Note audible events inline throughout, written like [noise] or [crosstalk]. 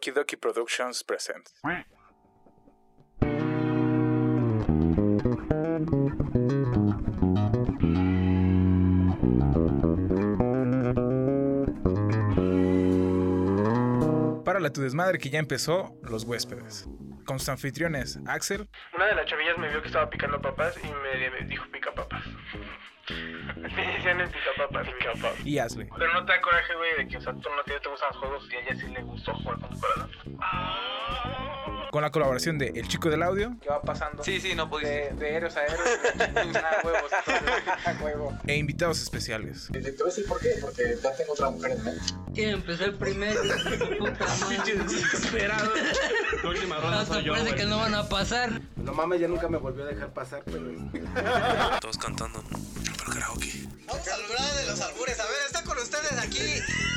Okie Dokie Productions presents. Para tu desmadre que ya empezó, los huéspedes. Con sus anfitriones, Axel, Una de las chavillas me vio que estaba picando papas y me dijo pica papas. Pica papas. y. Pero no te da coraje, güey, de que, o sea, tú no te, te gustan los juegos y a ella sí le gustó jugar con tu corazón. Con la colaboración de El Chico del Audio ¿Qué va pasando? Sí, sí, no pudiste. De, de héroes a héroes. [laughs] a huevos. Huevo. e invitados especiales. Te voy a decir por qué, porque ya tengo otra mujer en mente. Quiero empezar primero. Puta madre. [laughs] Desesperado. [laughs] La última ronda soy yo, parece que no van a pasar. No mames, ya nunca me volvió a dejar pasar, pero. Todos cantando. Karaoke. Vamos a hablar de los albures. A ver, está con ustedes aquí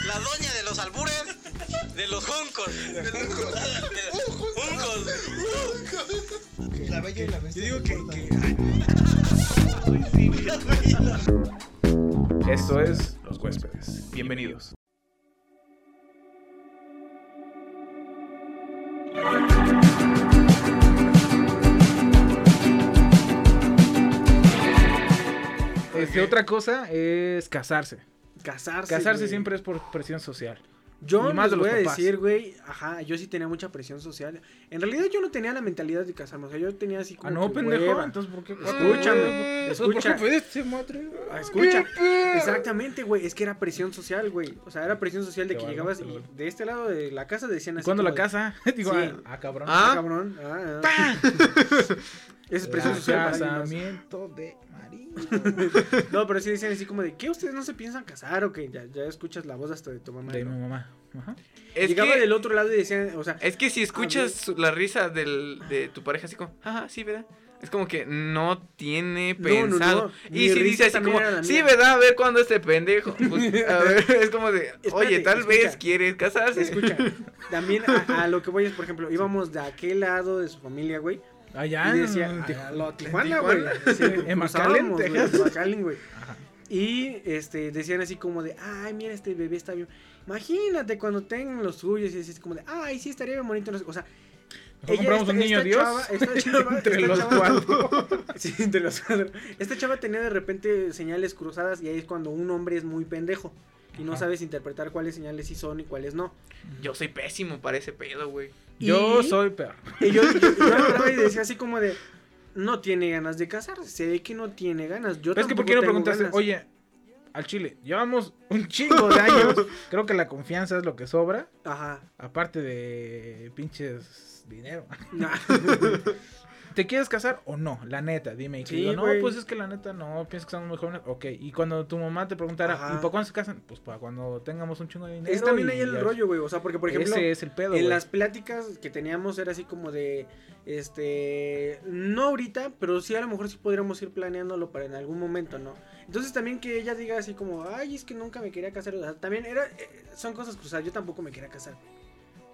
la doña de los albures, de los juncos. De los juncos. La bella y la bestia. Yo digo que, Esto es Los Huéspedes. Bienvenidos. Este, otra cosa es casarse. Casarse. Casarse güey. siempre es por presión social. Yo y más les voy a papás. decir, güey, ajá, yo sí tenía mucha presión social. En realidad yo no tenía la mentalidad de casarme, o sea, yo tenía así como Ah, no, que pendejo. hueva. Entonces, ¿por qué? Escúchame, escucha. ¿Por qué pediste, madre? Ah, Escucha, exactamente, güey, es que era presión social, güey. O sea, era presión social de que llegabas y de este lado de la casa decían ¿Y así. cuándo la de, casa? [laughs] Digo, Sí. ah, ah, cabrón. Ah, cabrón. Ah, ah. [laughs] Esa es presión La social. casamiento de María. [laughs] No, pero sí decían así como de, ¿qué ustedes no se piensan casar o que ya, ya escuchas la voz hasta de tu mamá? De ¿no? mi mamá. Ajá. Es Llegaba que, del otro lado y decían, o sea, es que si escuchas su- la risa del, de tu pareja así como, ajá, sí, ¿verdad? Es como que no tiene No, no, pensado. no. Y si dice así como, sí, mía". ¿verdad? A ver cuándo este pendejo. [laughs] Pues, a ver, [laughs] es como de, oye, tal escucha. vez quieres casarse. escucha, también a, a lo que voy es, por ejemplo, íbamos de aquel lado de su familia, güey. Allá y decía, en Tijuana, güey. Sí, En [laughs] McAllen, güey, Texas. McAllen, güey. Y este, decían así como de, ay, mira, este bebé está bien. Imagínate cuando tengan los suyos y así como de, ay, sí, estaría bien bonito. no sé, O sea, Mejor compramos un niño Dios. Chava, esta [laughs] chava, Entre esta los chava- cuatro. [laughs] Sí, entre los cuatro. Esta chava tenía de repente señales cruzadas y ahí es cuando un hombre es muy pendejo. Y no sabes interpretar cuáles señales sí son y cuáles no. Yo soy pésimo para ese pedo, güey. Yo Y- soy peor. Y yo, yo, [laughs] y decía así como de, no tiene ganas de casarse, se ve que no tiene ganas. Yo es que ¿por tampoco qué no preguntaste, ganas. oye, al chile, llevamos un chingo de años. [laughs] Creo que la confianza es lo que sobra. Ajá. Aparte de pinches dinero. Nah. [laughs] ¿Te quieres casar o no? La neta, dime. Y que Sí, digo, no, pues es que la neta no, piensas que estamos muy jóvenes. Ok, y cuando tu mamá te preguntara, Ajá. ¿y para cuándo se casan? Pues para cuando tengamos un chingo de dinero. es también ahí el rollo, güey. O sea, porque por ejemplo, Ese es el pedo. en las pláticas que teníamos era así como de, este, no ahorita, pero sí a lo mejor sí podríamos ir planeándolo para en algún momento, ¿no? Entonces también que ella diga así como, ay, es que nunca me quería casar. O sea, también era, eh, son cosas cruzadas. Yo tampoco me quería casar.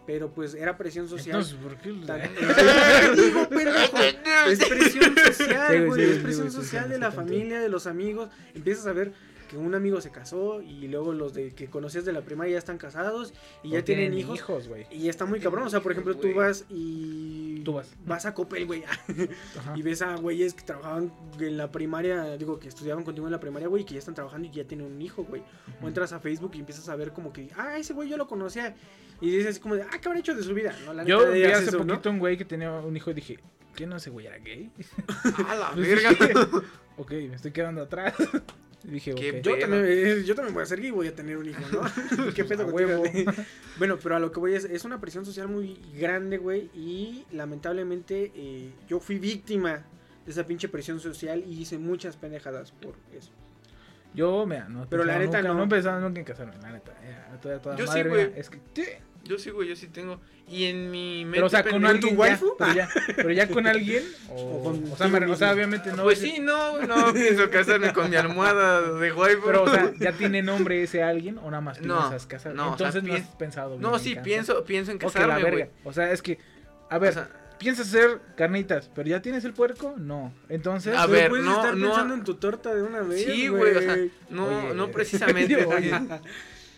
Pero pues era presión social. Entonces, ¿por qué? Digo, [laughs] pendejo, es presión social, güey, es presión social de la familia, de los amigos. Empiezas a ver que un amigo se casó y luego los de que conocías de la primaria ya están casados y ya tienen hijos. güey. Y está muy cabrón. O sea, por ejemplo, tú vas y. Tú vas. Vas a Coppel, güey. [laughs] Y ves a güeyes que trabajaban en la primaria. Digo, que estudiaban contigo en la primaria, güey. Que ya están trabajando y ya tienen un hijo, güey. O entras a Facebook y empiezas a ver como que. Ah, ese güey yo lo conocía. Y dices así como de. Ah, ¿qué habrá hecho de su vida? No, la Yo vi hace eso, ¿no? poquito un güey que tenía un hijo y dije, ¿qué no ese güey era gay? [laughs] A la [laughs] Pues verga. ok, me estoy quedando atrás. Y dije, Qué ok. Yo Pero- también, eh, yo también voy a ser gay y voy a tener un hijo, ¿no? [laughs] [laughs] ¿Qué pedo huevo. [laughs] Bueno, pero a lo que voy es, es una presión social muy grande, güey, y lamentablemente eh, yo fui víctima de esa pinche presión social y hice muchas pendejadas por eso. Yo, mira, no Pero la neta nunca, no. no. pensaba nunca en casarme, la neta. ya, toda- toda Yo sí, madre, güey. mira, Es que, sí, Yo sí, güey, yo sí tengo. Y en mi mente pero o sea, con alguien tu ya, waifu? pero ya, pero ya con alguien o, O con o sea, me- o sea, obviamente no. Pues es- sí, no, no [laughs] pienso casarme con mi almohada de waifu. Pero, o sea, ¿ya tiene nombre ese alguien o nada más No, piensas casar? no, o sea, Entonces no has pensado bien No, sí, casar. pienso, pienso en Ok, la casarme, verga. O sea, es que, a ver, O sea, ¿piensas hacer carnitas, pero ya tienes el puerco? No. Entonces, A ver, puedes no, estar no- pensando en tu torta de una vez, sí, güey, o sea, no, Oye. no precisamente. [laughs]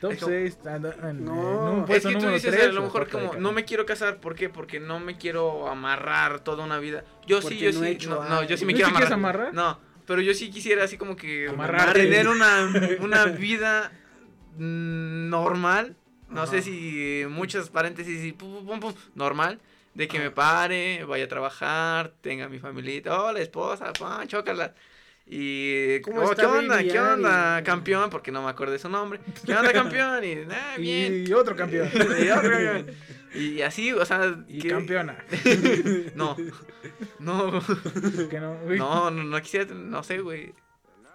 Top Es como- 6. anda- en- No, Es que tú dices tres, a lo mejor como, no me quiero casar, ¿por qué? Porque no me quiero amarrar toda una vida. Yo sí, yo no he sí, hecho no, no, yo sí me ¿No quiero amarrar. amarrar? No, pero yo sí quisiera así como que Amarrarte. tener una, [laughs] una vida normal. No sé si muchas paréntesis y pum, pum, pum, pum, normal. De que me pare, vaya a trabajar, tenga mi familita, oh, la esposa, pan, chócala. Y, ¿Cómo oh, está ¿qué onda? Baby ¿Qué onda, campeón? Porque no me acuerdo de su nombre. ¿Qué onda, campeón? Y, [laughs] ah, bien. Y otro campeón. [laughs] Y otro campeón. Y así, o sea. Y que- campeona. [laughs] No. No. Que no. No, no, no quisiera, no sé, güey.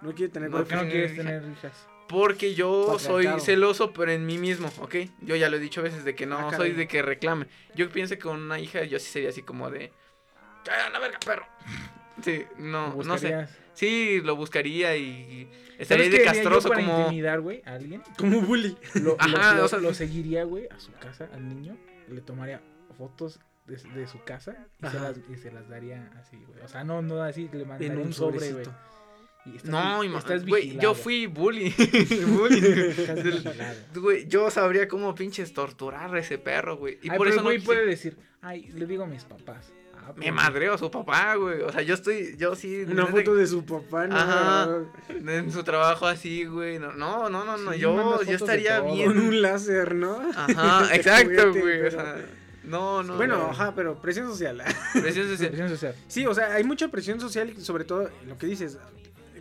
No quiere tener No, ¿Por qué no quieres hija. tener hijas? Porque yo soy celoso, pero en mí mismo, ¿ok? Yo ya lo he dicho a veces de que no Ah, soy de que reclame. Yo pienso que con una hija yo sí sería así como de. ¡Cállate la verga, perro! Sí, no, no sé. Sí, lo buscaría y estaría ¿Sabes de castroso para como. intimidar, güey, a alguien? Como bully. Lo, [laughs] Ajá, lo- o sea- lo seguiría, güey, a su casa, al niño. Le tomaría fotos de, de su casa y se, Ajá. las, y se las daría así, güey. O sea, no, no así, le mandaría En un, un sobre, güey. No, güey, yo fui bully. [laughs] bully. Güey, yo sabría cómo pinches torturar a ese perro, güey. Y Ay, por pero eso no güey quise- puede decir, ay, le digo a mis papás. Ah, Me pues, madreo a su papá, güey. O sea, yo estoy, yo sí. Una foto de su papá, ¿no? Ajá. En su trabajo así, güey. No, no, no, no. no, Sí, yo, yo estaría bien. Con un láser, ¿no? Ajá, [laughs] exacto, juguete, güey. O pero- sea, no, no. bueno, no. ajá, pero presión social. [laughs] Presión social. presión social. Sí, o sea, hay mucha presión social, sobre todo lo que dices,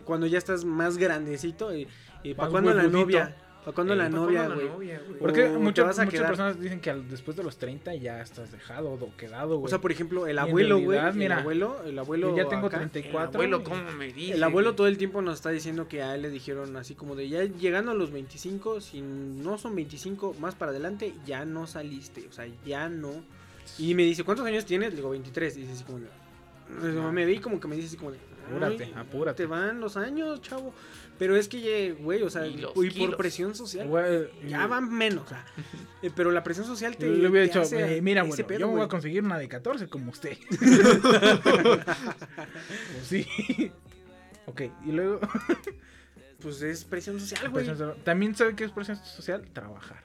cuando ya estás más grandecito y, y para cuando la novia, para cuando Eh, la ¿pa' novia, cuándo la güey. novia, güey? Porque O muchas, muchas quedar- personas dicen que al- después de los 30 ya estás dejado o quedado, O güey. sea, por ejemplo, el abuelo, güey, el abuelo, el abuelo Yo ya tengo acá, El 34. abuelo, y- ¿cómo me dice? El abuelo todo el tiempo nos está diciendo que a él le dijeron así como de ya llegando a los 25, si no son 25 más para adelante, ya no saliste, o sea, ya no. Y me dice, ¿cuántos años tienes? Le digo, 23. Y dice así como de, me vi como que me dice así como de, Apúrate, "Ay, apúrate. Te van los años, chavo. Pero es que, güey, o sea, Y los y por presión social, Güey, ya van menos. o sea, [laughs] eh, pero la presión social te. Yo le hubiera dicho, hace eh, mira, bueno, pedo, yo me voy a conseguir una de 14 como usted. [laughs] pues sí. [laughs] ok, y luego. Pues es presión social, güey. También sabe qué es presión social, trabajar.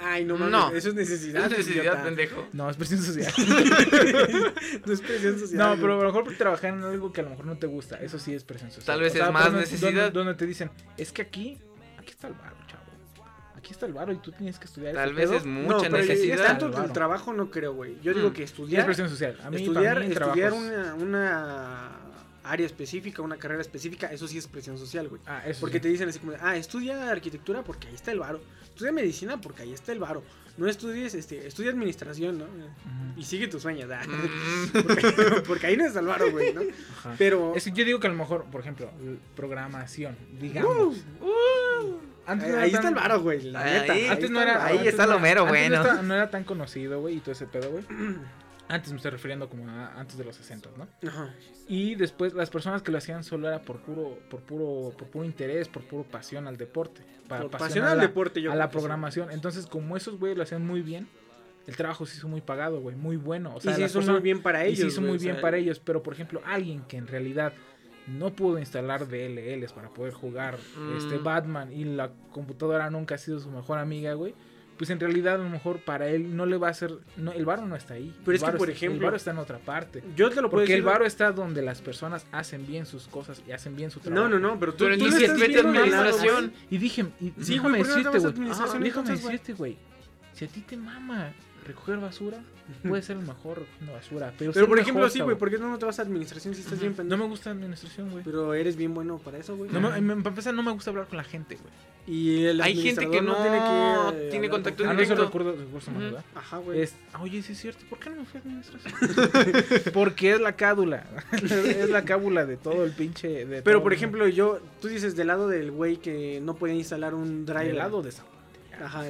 Ay, no mames, No. eso es necesidad. Es necesidad, idiota. pendejo. No, es presión social. [laughs] no es presión social. no, pero a lo mejor trabajar en algo que a lo mejor no te gusta, eso sí es presión social. Tal vez es más necesidad. Donde, donde te dicen, es que aquí, aquí está el varo, chavo. Aquí está el varo y tú tienes que estudiar Tal vez pedo". es No, mucha pero necesidad. tanto el trabajo no creo, güey. Yo digo Mm. que Y es estudiar, presión social. A mí, estudiar, mí, estudiar una, una área específica, una carrera específica, eso sí es presión social, güey. Ah, eso Porque sí. te dicen así como, ah, estudia arquitectura porque ahí está el varo. Estudia medicina porque ahí está el varo. No estudies, este, estudia administración, ¿no? Y sigue tus sueños, ah. [laughs] Porque, porque ahí no está el varo, güey, ¿no? Ajá. Pero Es que yo digo que a lo mejor, por ejemplo, programación, digamos. Antes ahí, no era ahí está tan- el varo, güey, la Ahí- neta. Antes no está el era. ahí está no lo era- mero bueno. No era tan conocido, güey, y todo ese pedo, güey. [clears throat] Antes me estoy refiriendo como a antes de los 60, ¿no? Ajá. Y después las personas que lo hacían solo era por puro, por puro, por puro interés, por puro pasión al deporte. Para Por pasión al la- deporte, yo a la sí. programación. Entonces, como esos güeyes lo hacían muy bien, el trabajo se hizo muy pagado, güey, muy bueno. O sea, y se hizo muy bien para y ellos. se hizo güey, muy o bien sea, para ellos, pero por ejemplo, alguien que en realidad no pudo instalar DLLs para poder jugar este Mm. Batman y la computadora nunca ha sido su mejor amiga, güey. Pues en realidad a lo mejor para él no le va a hacer, no, el varo no está ahí. Pero El es que, por está- el ejemplo, varo está en otra parte. Yo te lo puedo Porque el decir. varo está donde las personas hacen bien sus cosas y hacen bien su trabajo. No, no, no, pero tú, Pero tú estás vete administración. Y dije, y Sí, déjame ¿por qué no te decirte, güey. Ajá, déjame decirte, güey. Si a ti te mama recoger basura, puede ser el mejor recogiendo basura. Pero, por ejemplo, sí, güey, ¿por qué no te vas a administración si estás bien No pendejo? me gusta administración, güey. Pero eres bien bueno para eso, güey. No me, me- para empezar, no me gusta hablar con la gente, güey. Y el Hay gente que administrador no tiene, que tiene contacto con Ah, no directo. humano, Ujú. ¿verdad? Ajá, güey. Es, oye, sí es cierto, ¿por qué no me fui a administración? [laughs] Porque es la cádula, [laughs] es la cábula de todo el pinche... De Pero todo por ejemplo, yo, tú dices del lado del güey que no puede instalar un driver. del lado de esa... Ajá,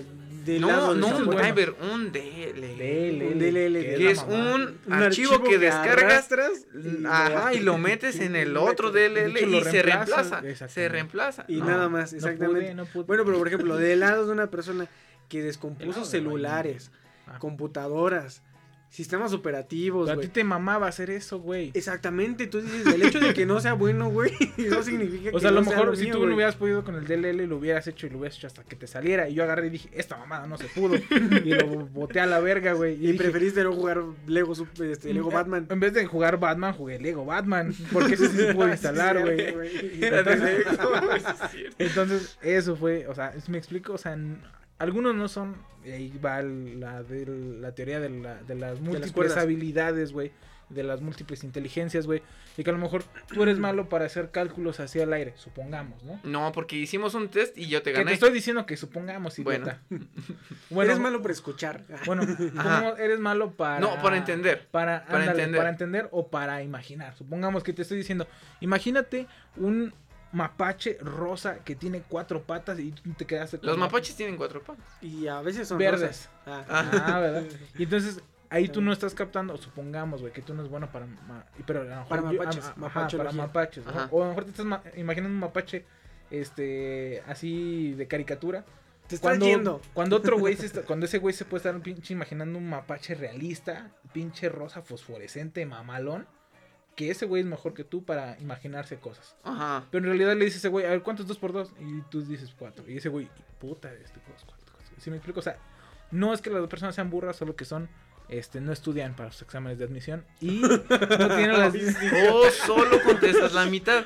del lado No, de no un bueno. driver, un DL. DLL, Un DLL, que es mamá. un, Un archivo, que descargas y lo- ajá, y lo metes en el [laughs] otro DLL hecho, y se reemplaza. Se reemplaza. Y No, nada más, no exactamente. pude, no pude. Bueno, pero por ejemplo, del lado de una persona que [laughs] descompuso celulares, Ah. computadoras, sistemas operativos, a ti te mamaba hacer eso, güey. Exactamente, tú dices, el hecho de que no sea bueno, güey, [laughs] no significa que O sea, a lo no mejor si mío, tú güey. no hubieras podido con el DLL, lo hubieras hecho y lo hubieras hecho hasta que te saliera. Y yo agarré y dije, esta mamada no se pudo. y lo [laughs] boté a la verga, güey. Y dije, preferiste no jugar Lego, este, Lego eh, Batman. En vez de jugar Batman, jugué Lego Batman. Porque ese sí se pudo [laughs] instalar, güey. Entonces-. Entonces, eso fue, o sea, ¿me explico? O sea, algunos no son, y ahí va el- la, de, la teoría de, la- de las múltiples habilidades, güey, de las múltiples inteligencias, güey, y que a lo mejor tú eres [clears throat] malo para hacer cálculos hacia el aire, supongamos, ¿no? No, porque hicimos un test y yo te Que te gané. estoy diciendo que supongamos, Bueno. idiota. [laughs] Bueno, Eres malo para escuchar. [laughs] Bueno, eres malo para... No, para entender. Para, Para ándale, entender. para entender o para imaginar. Supongamos que te estoy diciendo, imagínate un mapache rosa que tiene cuatro patas y tú te quedaste con Los la- mapaches tienen cuatro patas. Y a veces son Verdes. rosas. Ah. Ah, ¿verdad? [laughs] Y entonces ahí tú no estás captando, supongamos, güey, que tú no es bueno para ma- pero a lo mejor Para yo- mapaches, ajá, para mapaches. O a lo mejor te estás ma- imaginando un mapache este así de caricatura. Te estás Cuando, yendo. cuando otro güey se [laughs] está- cuando ese güey se puede estar pinche imaginando un mapache realista, pinche rosa fosforescente, mamalón, que ese güey es mejor que tú para imaginarse cosas. Ajá. Pero en realidad le dice ese güey, a ver, ¿cuánto es 2 por 2? Y tú dices 4. Y ese güey, puta, este, pues, cuatro, cuatro. ¿Sí me explico? O sea, no es que las dos personas sean burras, solo que son, este, no estudian para sus exámenes de admisión y no tienen las... [laughs] O solo contestas la mitad.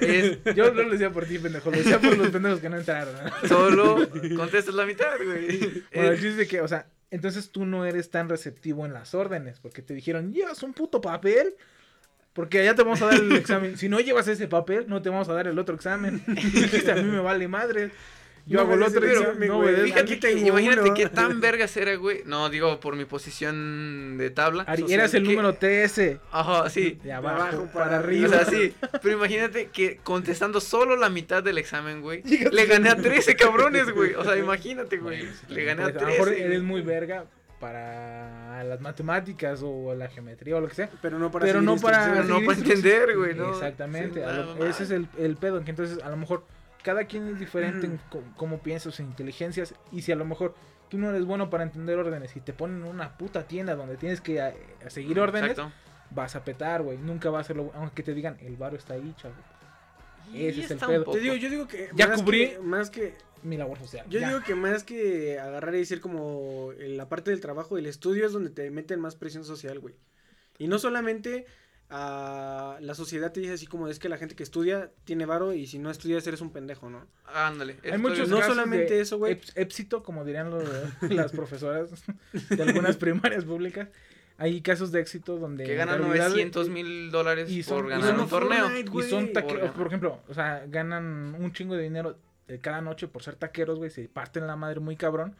Es Yo no lo decía por ti, pendejo, lo decía por los pendejos que no entraron. ¿no? solo contestas la mitad, güey. Bueno, el Es- chiste es que, o sea, entonces tú no eres tan receptivo en las órdenes, porque te dijeron, llevas un puto papel, porque allá te vamos a dar el examen. Si no llevas ese papel, no te vamos a dar el otro examen. [laughs] A mí me vale madre. Yo No hago el otro examen, no güey. Fíjate que, imagínate uno. qué tan vergas era, güey. No, digo, por mi posición de tabla. Ari, eras el que- número TS. Ajá, sí. De abajo abajo para para O arriba. sea, sí. Pero imagínate que contestando solo la mitad del examen, güey. Le gané a 13 cabrones, güey. O sea, [laughs] imagínate, güey. Le gané a Pues, a lo mejor 13. eres muy verga para las matemáticas o la geometría o lo que sea. Pero no para Pero no para- no para entender, güey, ¿no? Exactamente. Sí, a lo- nada ese es el, el pedo. Que entonces, a lo mejor, cada quien es diferente en [clears throat] cómo piensa sus inteligencias. Y si a lo mejor tú no eres bueno para entender órdenes y te ponen en una puta tienda donde tienes que a- a seguir órdenes, Exacto. vas a petar, güey. Nunca va a hacerlo. Aunque te digan, el varo está ahí, chavo. Ese es el pedo. Te digo, yo digo que. Ya más cubrí. que- más que. Mi labor social. Yo ya. digo que más que agarrar y decir como la parte del trabajo, el estudio es donde te meten más presión social, güey. Y no solamente a la sociedad te dice así como es que la gente que estudia tiene varo y si no estudias eres un pendejo, ¿no? Ándale. Hay muchos no casos solamente de eso, güey. Éxito, como dirían los- [laughs] las profesoras de algunas primarias públicas. Hay casos de éxito donde. que ganan realidad- 900 mil dólares y son- por y ganar son un torneo. Fortnite, Y son por ejemplo, o sea, ganan un chingo de dinero eh, cada noche por ser taqueros, güey, se parten la madre muy cabrón.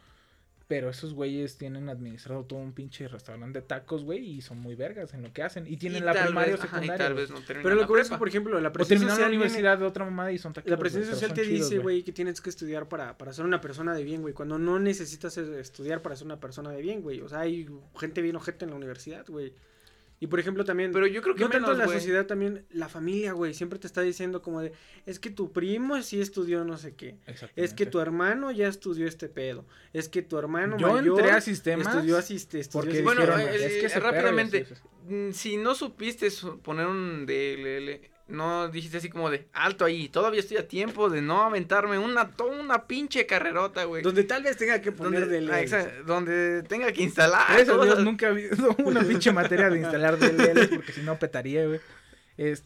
Pero esos güeyes tienen administrado todo un pinche restaurante de tacos, güey, y son muy vergas en lo que hacen. Y tienen Y la primaria o vez- ajá, secundaria. Y tal vez no Pero la lo que es que, prepa. por ejemplo, la o presión terminaron la social viene- universidad de otra mamada y son taqueros. La pero social te chidos, dice, güey, que tienes que estudiar para, para ser una persona de bien, güey. Cuando no necesitas estudiar para ser una persona de bien, güey. O sea, hay gente bien ojete en la universidad, güey. Y por ejemplo también, Pero yo creo que no tanto menos, la sociedad, también la familia, güey. Siempre te está diciendo como de, es que tu primo sí estudió no sé qué. Es que tu hermano ya estudió este pedo. Es que tu hermano Yo mayor entré a sistemas estudió asiste, estudió porque Bueno, dijeron, eh, es que eh, se rápidamente, perra, sí, sí, mm, si no supiste su- poner un DLL, no dijiste así como de alto ahí, todavía estoy a tiempo de no aventarme una, toda una pinche carrerota, güey. Donde tal vez tenga que poner Donde, de ah, donde tenga que instalar. A Dios, [laughs] nunca he habido una pinche materia de instalar DLLs porque si no petaría, güey. Es,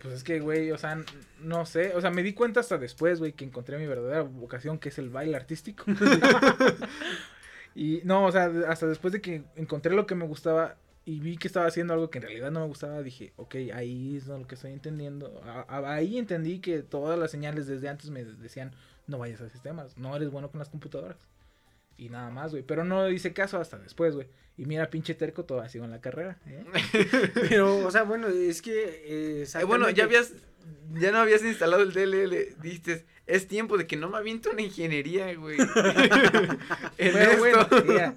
pues es que, güey, o sea, no sé, o sea, me di cuenta hasta después, güey, que encontré mi verdadera vocación, que es el baile artístico. [laughs] y no, o sea, hasta después de que encontré lo que me gustaba y vi que estaba haciendo algo que en realidad no me gustaba, dije, ok, ahí es lo que estoy entendiendo. A- ahí entendí que todas las señales desde antes me decían, no vayas a sistemas, no eres bueno con las computadoras. Y nada más, güey. Pero no hice caso hasta después, güey. Y mira, pinche terco, todavía sigo en la carrera. ¿eh? [laughs] Pero, o sea, bueno, es que... eh, Eh, bueno, ya habías, ya no habías instalado el DLL, dijiste, es tiempo de que no me aviento una ingeniería, güey. [laughs] [laughs] En Pero bueno,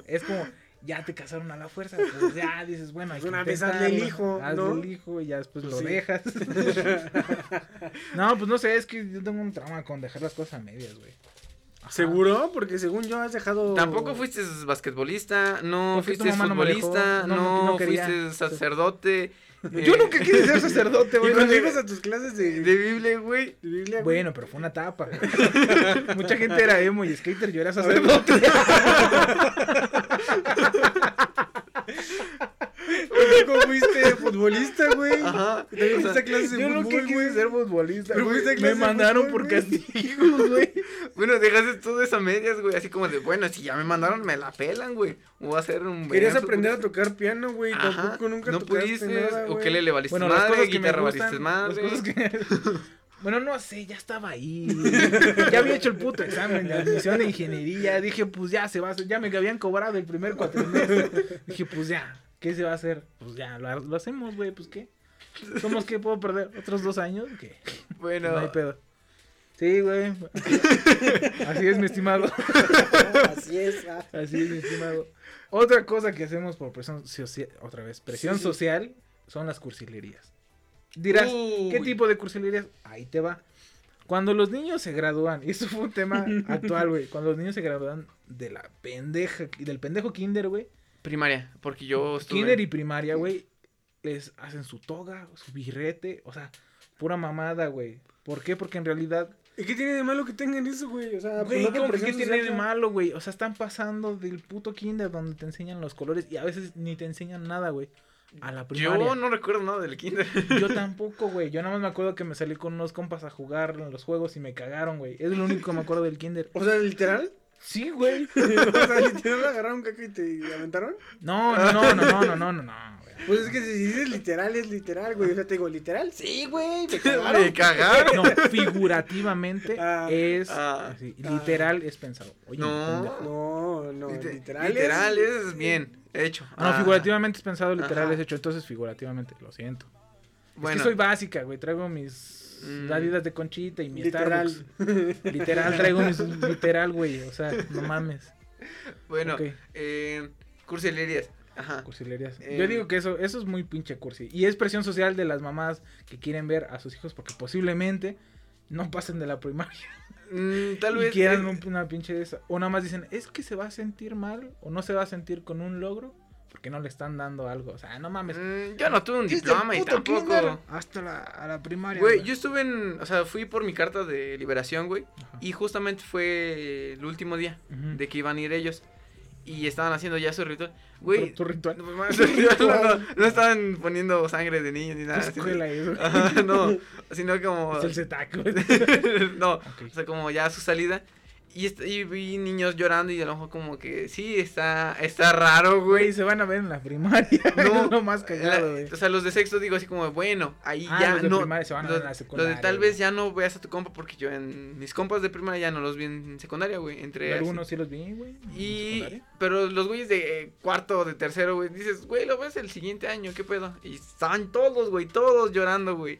es como, ya te casaron a la fuerza. Pues ya dices, bueno, hay que Una vez intentarlo, hazle el hijo, Hazle ¿no? el hijo y ya después Pues lo sí. dejas. [laughs] no, pues no sé, es que yo tengo un trauma con dejar las cosas a medias, güey. ¿Seguro? Porque según yo has dejado... Tampoco fuiste basquetbolista, no Porque fuiste no futbolista, no, no, no quería. fuiste sacerdote. Yo eh, nunca quise ser sacerdote, Y güey. cuando ibas a tus clases de, De Biblia, güey. de Biblia, güey, Bueno, pero fue una etapa. [laughs] Mucha gente era emo y skater, yo era sacerdote. [laughs] ¿cómo fuiste futbolista, güey? Ajá. O sea, clases de Yo fútbol, quise güey. ser futbolista, Pero güey. Me mandaron fútbol, por castigos, [laughs] güey. Bueno, dejaste todo eso a medias, güey. Así como de, bueno, si ya me mandaron, me la pelan, güey. Voy a hacer un. Querías aprender a tocar piano, güey. Ajá, Tampoco nunca No pudiste. nada, o que le valiste Bueno, madre, cosas que me guitarra valiste madre. las cosas que... [laughs] Bueno, no sé, ya estaba ahí. Ya había hecho el puto examen de admisión de ingeniería. Dije, pues ya se va a hacer. Ya me habían cobrado el primer cuatrimestre. Dije, pues ya, ¿qué se va a hacer? Pues ya, lo, lo hacemos, güey, pues qué. ¿Somos qué? ¿Puedo perder otros dos años? ¿Qué? Bueno, No hay pedo. Sí, güey. Así es, mi estimado. Así es. ah. Así es, mi estimado. Otra cosa que hacemos por presión social, otra vez, presión Sí, sí. social, son las cursilerías. Dirás, ¿qué Uy. tipo de cursilerías? Ahí te va. Cuando los niños se gradúan, y eso fue un tema [laughs] actual, güey. Cuando los niños se gradúan de la pendeja, del pendejo kinder, güey. primaria, porque yo estuve. Kinder y primaria, güey, les hacen su toga, su birrete, o sea, pura mamada, güey. ¿Por qué? Porque en realidad ¿Y qué tiene de malo que tengan eso, güey? O sea, Güey, pues, no por ¿cómo que presión qué tiene de malo, güey? O sea, están pasando del puto kinder donde te enseñan los colores y a veces ni te enseñan nada, güey. A la primaria. Yo no recuerdo nada del kinder. Yo [laughs] tampoco, güey. Yo nada más me acuerdo que me salí con unos compas a jugar en los juegos y me cagaron, güey. Es lo único que me acuerdo del kinder. O sea, literal. Sí, güey. [laughs] o sea, literal [laughs] agarraron caca y te aventaron. No, no, no, no, no, no, no, no. Pues es que si dices literal, es literal, güey. O sea, te digo, literal, sí, güey. Me [laughs] cagaron. No, figurativamente ah, es ah, ah. literal es pensado. Oye, no, no, no, Liter literal, literal es, bien hecho. No, figurativamente es pensado, literal es hecho. Entonces, figurativamente, lo siento. Bueno. Es que soy básica, güey. Traigo mis Mm. Adidas de conchita y mi Literal. Starbucks. [laughs] [laughs] Literal, traigo mis literal, güey. O sea, no mames. bueno, Ok. eh, cursilerías. Ajá. Cursilerías. Eh, Yo digo que eso, eso es muy pinche cursi. Y es presión social de las mamás que quieren ver a sus hijos porque posiblemente no pasen de la primaria. Mm, tal [laughs] y vez. quieran eh, un- una pinche de esa. O nada más dicen, es que se va a sentir mal o no se va a sentir con un logro porque no le están dando algo. O sea, no mames. mm, yo no tuve un diploma y tampoco. kinder Hasta la, a la primaria. Güey, yo estuve en. O sea, fui por mi carta de liberación, güey. Y justamente fue el último día Ujú. de que iban a ir ellos. Y estaban haciendo ya su ritual. Güey. Tu ritual. No, [laughs] no, no, estaban poniendo sangre de niños ni ¿Qué nada. así. escuela es, [laughs] güey? Ajá, no, sino como. Es el güey. [laughs] no, Ok. o sea, como ya su salida. Y, y vi niños llorando y a lo mejor como que sí, está, está raro, Güey, se van a ver en la primaria. [laughs] No, lo más cagado, güey. o sea, los de sexto digo así como, bueno, ahí Ah, ya los de no. primaria se van a los, ver en la los de secundaria, tal güey. vez ya no veas a tu compa porque yo en mis compas de primaria ya no los vi en secundaria, güey. Entre. Algunos sí los vi, güey. Y, secundaria. pero los güeyes de eh, cuarto o de tercero, güey, dices, güey, lo ves el siguiente año, ¿qué pedo? Y estaban todos, güey, todos llorando, güey.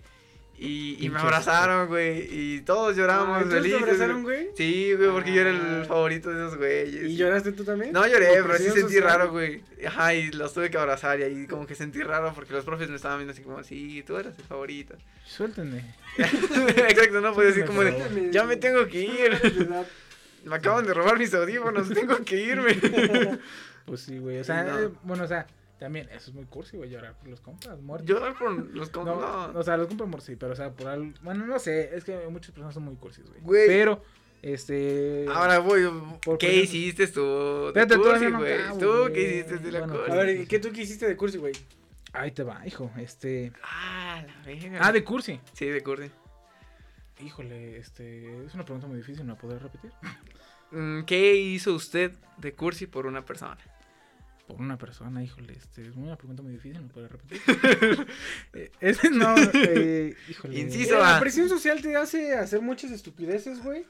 Y, y me abrazaron, güey, y todos lloramos Ah, ¿entonces te felices, abrazaron, güey. Sí, güey, porque yo era Ah. el favorito de esos güeyes. ¿Y lloraste tú también? No lloré, ¿Por pero sí sentí social? raro, güey. Ajá, y los tuve que abrazar y ahí como que sentí raro porque los profes me estaban viendo así como, sí, tú eras el favorito. [laughs] Suéltenme. Exacto, no puedes decir como de, Suéltame. ya me tengo que ir. Me acaban de robar mis audífonos, tengo que irme. [laughs] Pues sí, güey. O sea, No. eh, bueno, o sea, también eso es muy cursi, güey, llorar por los compas, muertos. Llorar por los com- No, no. o sea, los compas muertos sí, pero o sea, por algo. Bueno, no sé, es que muchas personas son muy cursis, güey. Güey. Pero, este. Ahora voy, Por ¿qué hiciste tú? de cursi, no güey? ¿Tú qué hiciste de la Bueno, cursi? A ver, ¿y ¿qué tú qué hiciste de cursi, güey? Ahí te va, hijo. Este. Ah, la verga. Ah, de cursi. Sí, de cursi. Híjole, este. Es una pregunta muy difícil, ¿me la podrás repetir? Mm, ¿Qué hizo usted de cursi por una persona? Por una persona, híjole, este. Es una pregunta muy difícil, ¿me podrás repetir? [laughs] Eh, es- no, eh, híjole. Inciso. Eh, la presión social te hace hacer muchas estupideces, güey.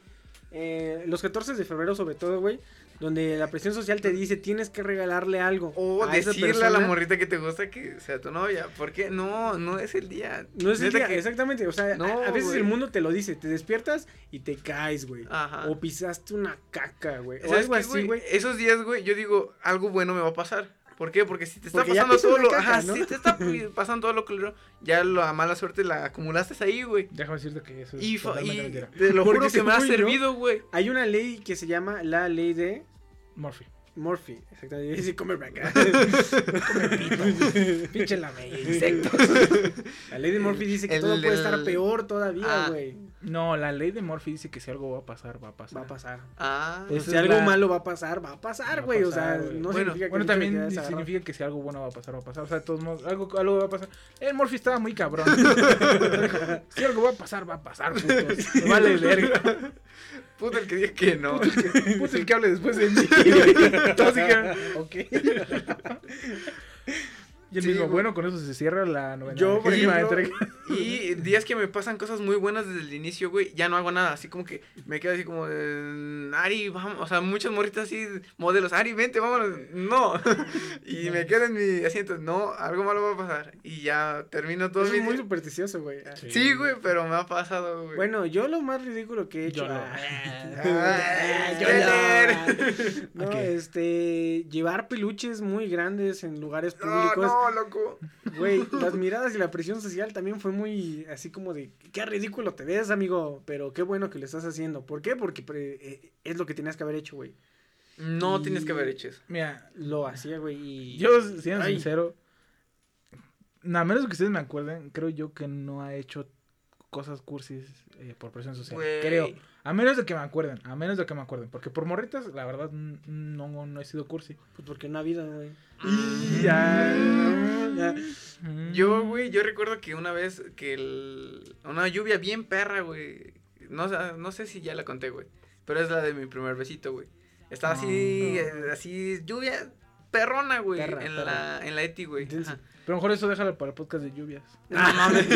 Eh, los 14 de febrero, sobre todo, güey. Donde la presión social te dice tienes que regalarle algo. O a esa decirle a la persona. morrita que te gusta que sea tu novia. ¿Por qué? No, no es el día. No es el día, que- exactamente. O sea, No, a, a veces el mundo te lo dice. Te despiertas y te caes, güey. O pisaste una caca, güey. O ¿Sabes algo así, güey. Esos días, güey, yo digo, algo bueno me va a pasar. ¿Por qué? Porque si te está Porque pasando todo lo, caca, ajá, ¿no? si te está [laughs] pasando todo lo culero, ya la mala suerte la acumulaste ahí, güey. Déjame decirte que eso es Y, te lo juro que me ha servido, güey. Hay una ley que se llama la ley de Murphy. Murphy. Exactamente. [laughs] Dice comer acá. Pinche la insecto. La ley de Murphy dice que El- todo puede el- estar peor todavía, Ah. No, la ley de Murphy dice que si algo va a pasar, va a pasar. Va a pasar. Ah, Esa si algo la- malo va a pasar, va a pasar, güey. O sea, no Bueno, significa que Bueno, el que también significa que si algo bueno va a pasar, va a pasar. O sea, de todos modos, algo, algo va a pasar. El Murphy estaba muy cabrón. [laughs] si algo va a pasar, va a pasar, putos. [laughs] Me vale verga. puta el que dije que no. Puto el que hable después de mí. [laughs] Todos dijeron, ok. Y el Sí, mismo, güey. bueno, con eso se cierra la novena. Yo, por ejemplo, entrega. Y días que me pasan cosas muy buenas desde el inicio, güey, ya no hago nada. Así como que me quedo así como, de, Ari, vamos. O sea, muchas morritas así, modelos, Ari, vente, vámonos. No. [laughs] y me quedo en mi asiento, no, algo malo va a pasar. Y ya termino todo Eso mi es muy día. supersticioso, güey. Sí, güey, pero me ha pasado, güey. Bueno, yo lo más ridículo que he hecho. Yo lo- [laughs] ah, Ah, yo spoiler. No, [laughs] este, llevar peluches muy grandes en lugares no, públicos. No, loco. Güey, las miradas y la presión social también fue muy así como de, qué ridículo te ves, amigo, pero qué bueno que lo estás haciendo. ¿Por qué? Porque pre- eh, es lo que tenías que haber hecho, güey. No Y- tienes que haber hecho eso. Mira, Lo hacía, güey, y... yo, siendo Ay. sincero, a menos que ustedes me acuerden, creo yo que no ha hecho cosas cursis eh, por presión social. Creo. A menos de que me acuerden, a menos de que me acuerden. Porque por morritas, la verdad, no, no he sido cursi. Pues porque no ha habido, güey. Mm. Ya, ya. Yo, güey, yo recuerdo que una vez que el... Una lluvia bien perra, güey. No, sé- no sé si ya la conté, güey. Pero es la de mi primer besito, güey. Estaba así, No. eh, así, lluvia perrona, güey. Perra, en, perra. La, en la ETI, güey. Ajá. Pero mejor eso déjalo para el podcast de lluvias. No mames.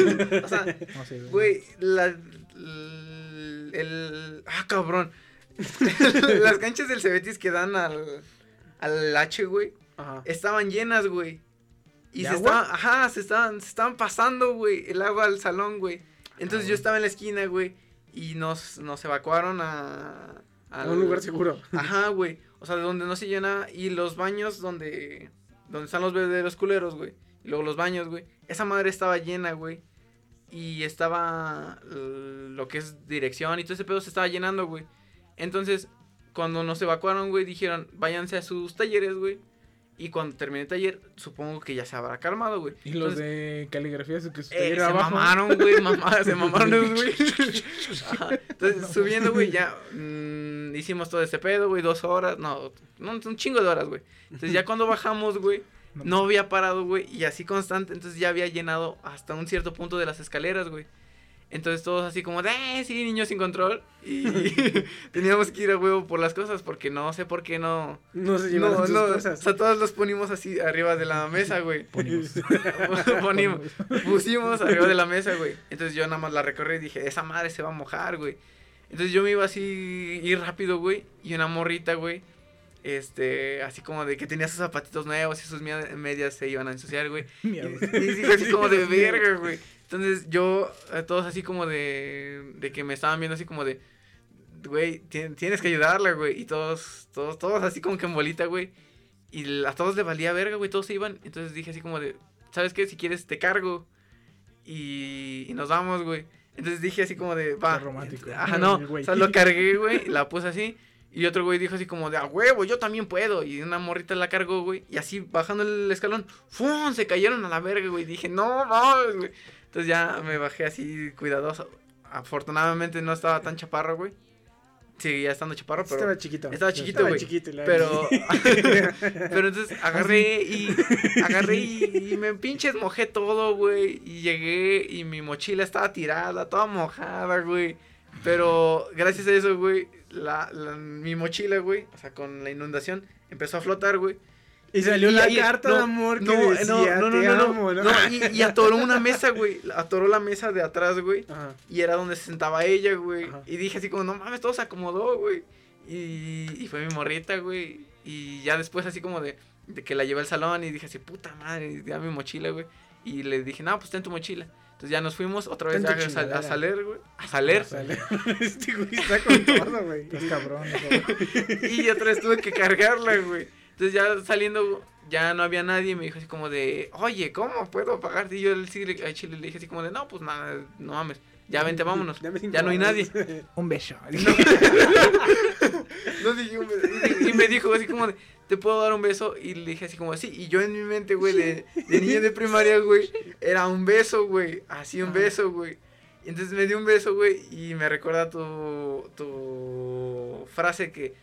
o sea, [laughs] No sé, güey, la... El, el- Ah, cabrón. [laughs] Las canchas del Cebetis que dan al... Al H, güey. Ajá. estaban llenas, güey. Y ¿De se estaban, ajá, se estaban, se estaban pasando, güey, el agua al salón, güey. Entonces yo estaba en la esquina, güey, y nos, nos evacuaron a... A un lugar seguro. Ajá, güey. O sea, de donde no se llena. Y los baños donde... Donde están los bebederos culeros, güey. Y luego los baños, güey. Esa madre estaba llena, güey. Y estaba... eh, Lo que es dirección y todo ese pedo se estaba llenando, güey. Entonces, cuando nos evacuaron, güey, dijeron, váyanse a sus talleres, güey. Y cuando termine el taller, supongo que ya se habrá calmado, güey. Y los de caligrafía, que su eh, se abajo. mamaron, güey, mamá, se [laughs] mamaron güey. [laughs] Entonces, subiendo, güey, ya mm, hicimos todo ese pedo, güey, dos horas, no, no, un chingo de horas, güey. Entonces, ya cuando bajamos, güey, No. había parado, güey, y así constante, entonces ya había llenado hasta un cierto punto de las escaleras, güey. Entonces todos así como de, eh, sí, niños sin control. Y [laughs] [laughs] teníamos que ir a huevo por las cosas porque no sé por qué no. No se llevaron No, no, o cosas. sea, todos los ponimos así arriba de la mesa, güey. [laughs] Ponimos. Ponimos, pusimos arriba de la mesa, güey. Entonces yo nada más la recorrí y dije, esa madre se va a mojar, güey. Entonces yo me iba así, ir rápido, güey. Y una morrita, güey. Este, así como de que tenía sus zapatitos nuevos y sus medias se iban a ensuciar, güey. [laughs] Y, y dije [laughs] así como de verga, güey. Entonces yo, eh, todos así como de, de que me estaban viendo así como de, güey, tien- tienes que ayudarla, güey. Y todos, todos, todos así como que en bolita, güey. Y a todos les valía verga, güey, todos se iban. Entonces dije así como de, ¿sabes qué? Si quieres te cargo. Y, y nos vamos, güey. Entonces dije así como de, va. Qué romántico. Ajá, no. [laughs] O sea, lo cargué, güey, la puse así. Y otro güey dijo así como de, a huevo, yo también puedo. Y una morrita la cargó, güey. Y así bajando el escalón, ¡fum! Se cayeron a la verga, güey. Dije, no, no, güey. Entonces ya me bajé así cuidadoso. Afortunadamente no estaba tan chaparro, güey. Seguía estando chaparro, pero. Estaba chiquito. Estaba chiquito, Estaba güey. chiquito. la- Pero, [laughs] pero entonces agarré y agarré y, y me pinches mojé todo, güey. Y llegué y mi mochila estaba tirada, toda mojada, güey. Pero gracias a eso, güey, la, la- mi mochila, güey, o sea, con la inundación, empezó a flotar, güey. Y salió Y- la y- carta no, de amor que no, decía, no, no, no, te no, no, amo, ¿no? no, y, y atoró una mesa, güey. Atoró la mesa de atrás, güey. Ajá. Y era donde se sentaba ella, güey. Ajá. Y dije así como, no mames, todo se acomodó, güey. Y, y fue mi morrita, güey. Y ya después así como de, de que la llevé al salón y dije así, puta madre, ya mi mochila, güey. Y le dije, no, pues ten tu mochila. Entonces ya nos fuimos otra vez a, sal- a chingadera. saler, güey. A saler. Sale. [laughs] Este güey está con todo, güey. Es cabrón. y otra vez tuve que cargarla, güey. Entonces ya saliendo, ya no había nadie y me dijo así como de, oye, ¿cómo puedo pagarte? Y yo el sí, le- a Chile le dije así como de, no, pues nada, no mames, ya vente, vámonos. Ya no hay nadie. [laughs] Un beso. [laughs] No dije un beso. Y me dijo así como de, ¿te puedo dar un beso? Y le dije así como así. Y yo en mi mente, güey, de, de niño de primaria, güey, era un beso, güey. Así un beso, güey. Y entonces me dio un beso, güey. Y me recuerda tu, tu frase que,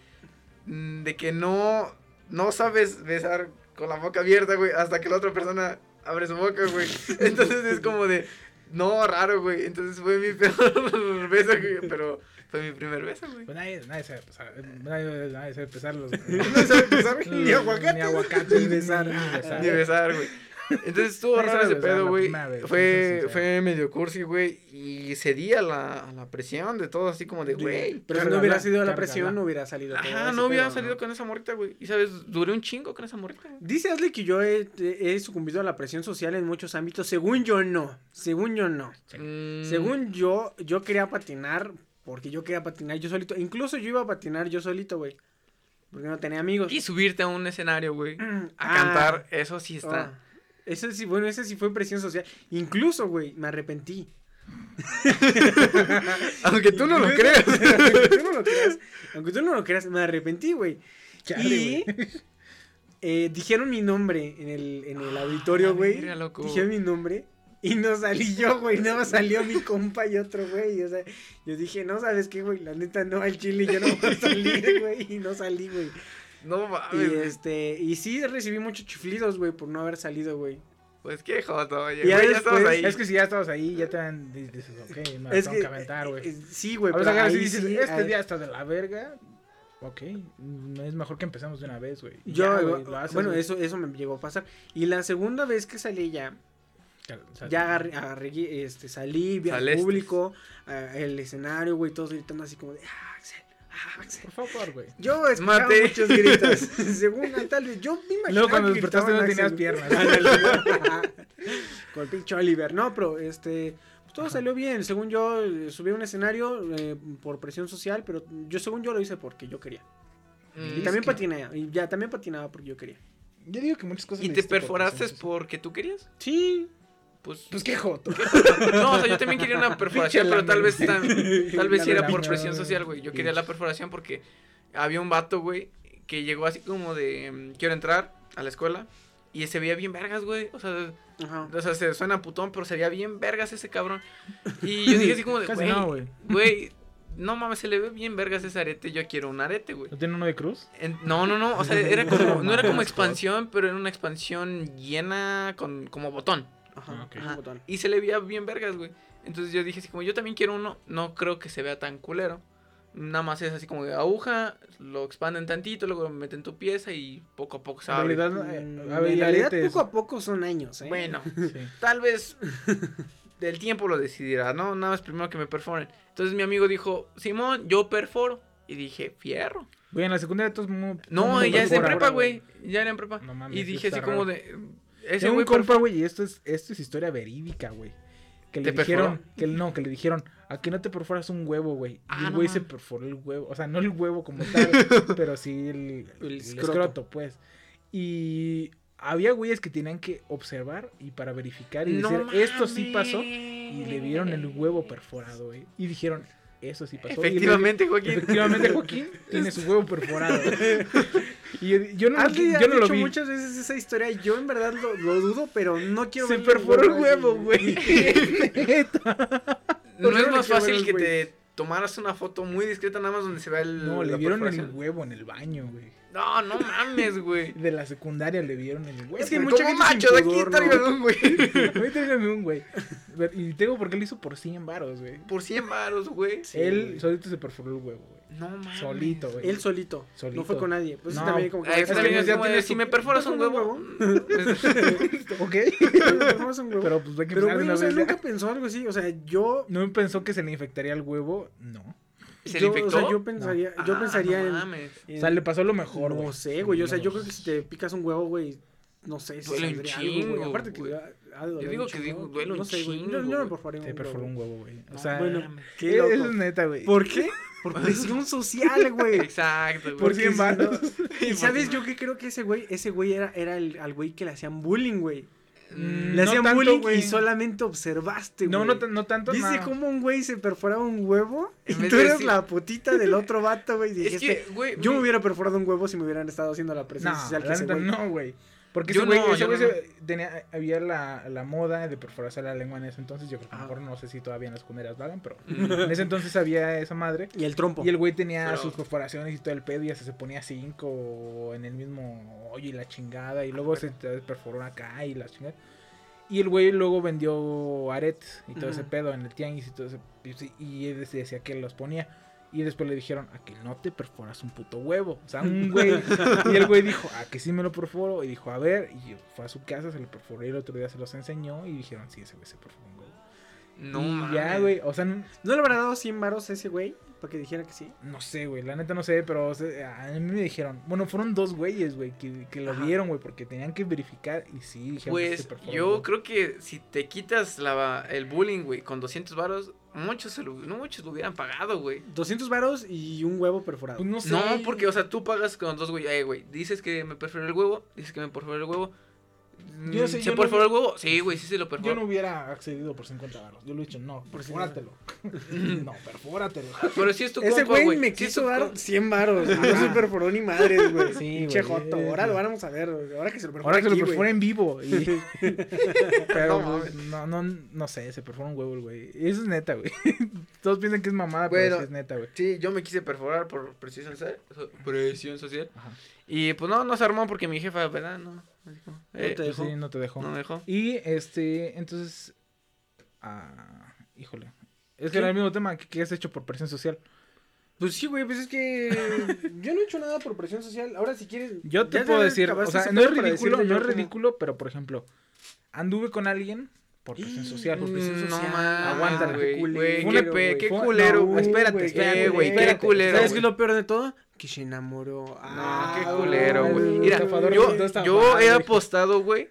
mm, de que no, no sabes besar con la boca abierta, güey, hasta que la otra persona abre su boca, güey. [laughs] Entonces es como de, no, raro, güey. Entonces fue mi [laughs] peor beso, güey, pero fue mi primer beso, güey. Pues nadie, nadie sabe pesar. Nadie, nadie sabe pesar los. [laughs] No sabe pesar [laughs] ni aguacate. Ni aguacate. Ni besar. Ni besar. Ni besar, güey. Entonces estuvo Nadie raro ese pedo, güey. Fue, fue medio cursi, güey. Y cedí a la, a la presión de todo, así como de, güey. Pero si no hubiera sido la presión, no hubiera salido. Ajá, no hubiera pedo, salido ¿no? con esa morrita, güey. Y sabes, duré un chingo con esa morrita. Dice Ashley que yo he, he sucumbido a la presión social en muchos ámbitos. Según yo, no. Según yo, no. Mm, Según yo, yo quería patinar porque yo quería patinar yo solito. Incluso yo iba a patinar yo solito, güey. Porque no tenía amigos. Y subirte a un escenario, güey. A Ah, cantar, eso sí está. ah. Ese sí, bueno, ese sí fue presión social. Incluso, güey, me arrepentí. [laughs] Aunque tú no lo creas. [laughs] aunque tú no lo creas. Aunque tú no lo creas, me arrepentí, güey. Y eh, dijeron mi nombre en el, en el auditorio, la güey. loco. Dijeron mi nombre. Y no salí yo, güey. No salió mi compa y otro, güey. O sea, yo dije, no, ¿sabes qué, güey? La neta no al chile. Yo no voy a salir, güey. Y no salí, güey. No Y mames. este, y sí recibí muchos chiflidos, güey, por no haber salido, güey. Pues qué joto, oye. Y ya güey, ya estabas ahí. Es que si ya estabas ahí, ya te dan. Dices, ok, me Es tengo que, que aventar, güey. eh, sí, güey, A pero agarras y ahí dices, sí, este ahí- día está de la verga. Ok, es mejor que empecemos de una vez, güey. Y Yo, ya, güey, lo haces, bueno, güey. eso, eso me llegó a pasar. Y la segunda vez que salí ya, ya agarré, agarré, este, salí, vi al público, ah, el escenario, güey, todos gritando así como de, ah. Por favor, güey. Yo escuchaba Mate. muchos gritos. [laughs] Según tal vez, yo me imaginaba Luego cuando que despertaste no tenías piernas. [laughs] Con el pinche Oliver. No, pero este. pues, todo salió bien. Según yo, eh, subí a un escenario eh, por presión social, pero yo, según yo, lo hice porque yo quería. Mm, Y también que- patinaba. Y ya también patinaba porque yo quería. Yo digo que muchas cosas. ¿Y te por perforaste social. porque tú querías? Sí. Pues, Pues qué joto. No, o sea, yo también quería una [laughs] perforación, pero tal vez, tan- tal vez sí era por presión social, güey. Yo quería la perforación porque había un vato, güey, que llegó así como de, mm, quiero entrar a la escuela. Y se veía bien vergas, güey. O sea, Ajá. o sea, se suena putón, pero se veía bien vergas ese cabrón. Y yo dije así como de, [laughs] Casi güey, no, güey. güey, no mames, se le ve bien vergas ese arete. Yo quiero un arete, güey. ¿No tiene uno de cruz? En- no, no, no, o sea, era como, [laughs] no era como expansión, pero era una expansión llena con, como botón. Ajá. Ok. un Ajá. botón. Y se le veía bien vergas, güey. Entonces yo dije así como, yo también quiero uno, no creo que se vea tan culero. Nada más es así como de aguja, lo expanden tantito, luego lo meten tu pieza y poco a poco se En abre. realidad, Mm, eh, a ver, en realidad, aretes. poco a poco son años, ¿eh? Bueno, [laughs] Sí. tal vez del tiempo lo decidirá, ¿no? Nada más primero que me perforen. Entonces mi amigo dijo, Simón, yo perforo. Y dije, fierro. Güey, en la secundaria todos No, mundo ya es en prepa, güey. Ya era en prepa. No mames, y dije así como raro. de... Ese un compa, güey, y esto es, esto es historia verídica, güey. Que le ¿Te dijeron, perforó? que no, que le dijeron, a que no te perforas un huevo, güey. Y Ah, el no güey se mames. perforó el huevo. O sea, no el huevo como tal, [laughs] pero sí el, El el escroto. escroto. pues. Y había güeyes que tenían que observar y para verificar y No decir, esto sí pasó. Y le vieron el mames. huevo perforado, güey. Y dijeron, eso sí pasó. Y le- Efectivamente, Joaquín. Efectivamente, Joaquín tiene su huevo perforado. [laughs] y yo, yo no, lo, Andy yo no lo dicho vi. muchas veces esa historia y yo en verdad lo, lo dudo, pero no quiero Se perforó el huevo, güey. [laughs] Neta. No Yo es no más fácil que güey. te tomaras una foto muy discreta nada más donde se vea el No, le vieron el huevo en el baño, güey. No, no mames, güey. [laughs] De la secundaria le vieron el huevo. Es que mucha gente macho, sin de aquí ¿no? [laughs] un güey. A mí tráigame un güey. Y tengo porque lo hizo por 100 varos, güey. Por 100 varos, güey. Él solito se perforó el huevo, güey. No mames. solito, güey. Él solito, Solito. no fue con nadie. Pues No. también como que Es también es ya como de, tienes si me perforas un ¿Perforas huevo. [laughs] ok. Perforas un huevo. Pero pues hay que Pero, güey, una o sea, vez. nunca pensó algo así. O sea, yo. ¿No pensó que se le infectaría el huevo? No. ¿Se le yo, infectó? O sea, yo pensaría, yo Ah, pensaría no en, mames. en- O sea, le pasó lo mejor, No güey. sé, güey. O sea, yo creo que si te picas un huevo, güey, no sé si Duele un saldría algo, güey. chingo, Aparte que. Ha- ha de doler digo que digo, duele un No sé, güey. chingo, Yo, yo me güey. perforé un Te perforó un huevo. güey. O No, sea, bueno, qué loco. es neta, güey. ¿Por qué? [laughs] Por presión [laughs] social, güey. Exacto, güey. Por Porque 100 si varos. no- [laughs] Y sabes yo que creo que ese güey, ese güey era, era el, al güey que le hacían bullying, güey. Mm, Le no hacían tanto, bullying güey. y solamente observaste, güey. No, no, tan- no tanto. ¿Viste no. cómo un güey se perforaba un huevo? Y En vez tú de eres decir- la putita del otro vato, güey. y Es dijiste, que, güey. yo me mi- hubiera perforado un huevo si me hubieran estado haciendo la presión No, social que la ese neta güey. no, güey. Porque Yo ese güey, no, ese yo güey no. se- tenía, había la, la moda de perforarse la lengua en ese entonces. Yo creo que mejor no sé si todavía en las cuneras lo hagan, pero [laughs] en ese entonces había esa madre. Y el trompo. Y el güey tenía Pero- sus perforaciones y todo el pedo y hasta se ponía cinco en el mismo hoyo y la chingada. Y luego se perforó acá y la chingada. Y el güey luego vendió aretes y todo ese Ujú. pedo en el tianguis y todo ese. y- Y él decía que él los ponía. Y después le dijeron, a que no te perforas un puto huevo. O sea, [laughs] un güey. y el güey dijo, a que sí me lo perforo. Y dijo, a ver. Y fue a su casa, se lo perforó y el otro día se los enseñó. Y dijeron, sí, ese güey se perforó un huevo. No, y ya, güey. O sea, ¿No le habrá dado 100 varos a ese güey? Para que dijera que sí. no sé, güey. La neta no sé, pero o sea, a mí me dijeron. Bueno, fueron dos güeyes, güey, que, que lo Ajá. vieron, güey, porque tenían que verificar. Y sí, dijeron que Pues se perforó, yo creo que si te quitas la, el bullying, güey, con 200 varos, muchos, se lo, no muchos lo hubieran pagado, güey. 200 varos y un huevo perforado. Pues no sé. No, porque, o sea, tú pagas con dos, güey. Eh, güey, dices que me perforó el huevo, dices que me perforó el huevo. Yo sé, ¿Se yo no- perforó el huevo? Sí, güey, sí se lo Yo perforó. no hubiera accedido por 50 baros. Yo le he dicho, no, perfóratelo. [laughs] no, perfóratelo. Pero sí es tu Ese güey me quiso dar com- 100 varos. y No se perforó ni madres, güey. Sí, Pinche güey. joto. Ahora lo vamos a ver. güey. Ahora que se lo perfora Ahora que lo perfora en vivo. y- [laughs] Pero No no, no, no sé, se perfora un huevo el güey. Eso es neta, güey. [laughs] Todos piensan que es mamada, pero es neta, güey. Sí, yo me quise perforar por presión social. so- Presión social. Ajá. Y pues no, no se armó porque mi jefa, ¿verdad? No. Eh, te dejó. Sí, no te dejó. no me dejó. Y este, entonces. Ah, híjole. Es que era el mismo tema que, que has hecho por presión social. Pues sí, güey, pues es que [laughs] yo no he hecho nada por presión social. Ahora si quieres... Yo te puedo decir, o sea, no es ridículo, no es ridículo, pero por ejemplo, anduve con alguien por [gasps] presión social. Por presión No social. mames, Aguántala, güey. culero, qué, güey. qué culero. no, güey. espérate, espérate, güey, qué culero. ¿Sabes qué es lo peor de todo? Que se enamoró. No, Ah, qué culero, güey. Mira, yo, yo he apostado, güey,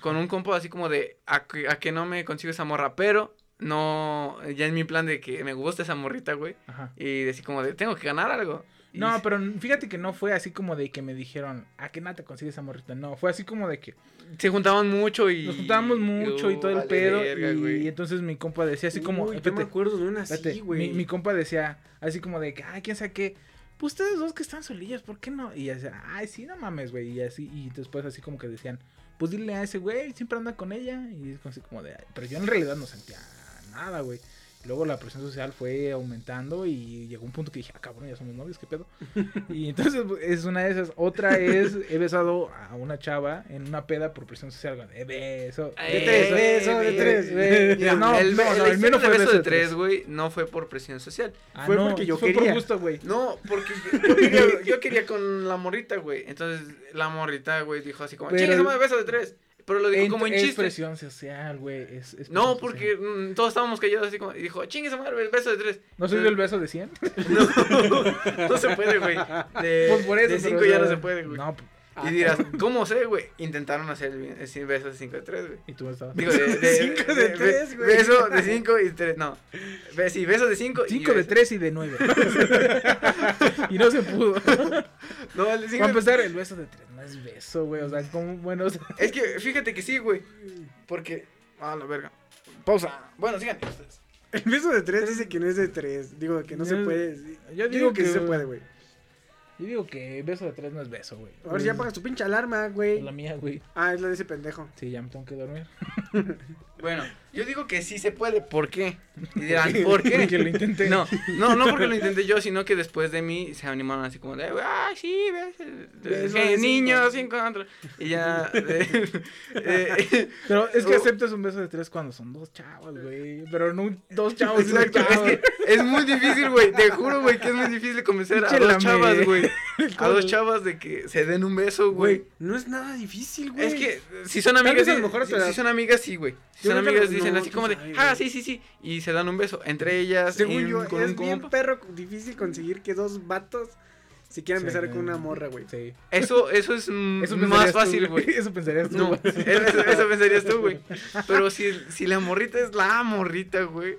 con un compa así como de a que, a que no me consigo esa morra, pero no, ya en mi plan de que me gusta esa morrita, güey, Ajá. y decir como de tengo que ganar algo. No, pero fíjate que no fue así como de que me dijeron, ¿a qué nada te consigues esa morrita? No, fue así como de que se juntaban mucho y... nos juntábamos mucho y todo el pedo. verga, y, güey. entonces mi compa decía así como, Uy, yo me acuerdo de una espérate, así, güey. mi, mi compa decía así como de que, ay, quién sabe qué. Pues ustedes dos que están solillos, ¿por qué no? Y decía, ay, sí, no mames, güey. Y así, y después así como que decían, pues dile a ese güey, siempre anda con ella. Y es así como de, "Ay", pero yo en realidad no sentía nada, güey. Luego la presión social fue aumentando y llegó un punto que dije, ah, cabrón, ya somos novios, ¿qué pedo? [laughs] y entonces pues, es una de esas. Otra es, he besado a una chava en una peda por presión social. beso. De Eh, tres, beso de eh, tres. eh, no, el, no, el- no, la el mío no fue beso de tres. güey, no fue por presión social. Ah, Fue no, porque yo fue quería. por gusto, güey. No, porque [laughs] yo quería, yo quería con la morrita, güey. Entonces la morrita, güey, dijo así como, chingue, no me beso de tres. Pero lo dijo como en es chiste. presión social, güey. Es, es No, porque social. mm, todos estábamos callados así como, y dijo, chingue esa madre, el beso de tres. ¿No soy del beso de 100? [laughs] No, [laughs] no se puede, güey. De, Pues por eso. de pero, cinco ya no se puede, güey. No, Y dirás, ¿cómo sé, güey? Intentaron hacer el, el cin- beso de cinco de tres, güey. y tú estabas. Digo, de, [laughs] de, Cinco de tres, güey. Beso de [laughs] cinco y tres, no. Be- sí, beso de cinco y 5 de beso. 3 y de 9. [laughs] y no se pudo. No, el de cinco Para empezar, el beso de 3 no es beso, güey. O sea, como, bueno, o sea, Es que fíjate que sí, güey. Porque. Ah, la verga. Pausa. Bueno, sigan ustedes. El beso de tres dice que no es de tres. Digo, que no se Yo- puede. yo Yo digo digo que que- sí se puede, güey. Yo digo que beso de 3 no es beso, güey. A ver si ya apagas tu pinche alarma, Es güey. la mía, güey. Ah, es la de ese pendejo. Sí, ya me tengo que dormir. [laughs] Bueno, yo digo que sí se puede. ¿Por qué? Y dirán, ¿por qué? Porque lo intenté. No, no, no porque lo intenté yo, sino que después de mí se animaron así como de, ay, sí, ves, que niños, cinco". cinco, otro". Y ya. eh, [laughs] eh, Pero es que Oh. aceptas un beso de 3 cuando son dos chavos, güey. Pero no dos chavos Exacto, es chavo. que es muy difícil, güey. Te juro, güey, que es muy difícil convencer a dos chavas, güey. [laughs] A dos chavas de que se den un beso, güey. No es nada difícil, güey. Es que si son amigas, a lo mejor si, si son amigas, sí, güey. Si Yo que amigas, no, dicen así como de, ah, sí, sí, sí. Y se dan un beso entre ellas. Según en- yo, con es un bien compa. perro difícil conseguir que dos vatos si quieran Sí, besar con una morra, güey. Sí. Eso, eso es [laughs] Eso más fácil, güey. [laughs] Eso pensarías tú. No, [laughs] eso, eso pensarías tú, güey. Pero si, si la morrita es la morrita, güey.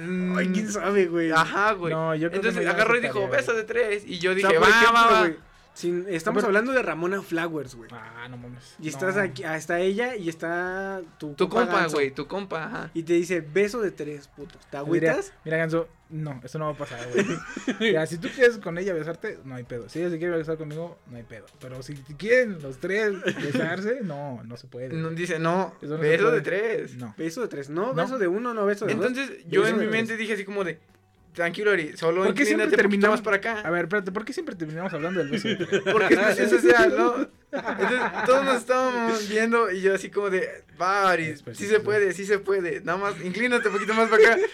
mm, Ay, quién sabe, güey. Ajá, güey. No, yo creo que Entonces la agarró y dijo, beso de tres. Y yo O dije, sea, va, ejemplo, va, va. Sin- estamos Pero- hablando de Ramona Flowers, güey. Ah, no mames. Y estás No. aquí, ah, está ella y está tu, Tu compa, güey, tu compa, ajá. Y te dice, beso de tres, puto. ¿Te Mira, agüitas? mira, Ganso, no, eso no va a pasar, güey. [laughs] Mira, si tú quieres con ella besarte, no hay pedo. Si ella se quiere besar conmigo, no hay pedo. Pero si quieren los tres besarse, no, no se puede. No, dice, no, beso de tres. No. Beso de tres. No, No. beso de uno, no beso de dos. Entonces yo Beso en mi tres. mente dije así como de, tranquilo, Ari, solo ¿Por qué siempre terminamos para acá. A ver, espérate, ¿por qué siempre terminamos hablando del beso? [laughs] Porque pues, eso sea, ¿no? Entonces todos nos estábamos viendo y yo así como de, va, Ari, Es pues, sí se puede, sí se puede. Nada más, inclínate un poquito más para acá. [laughs]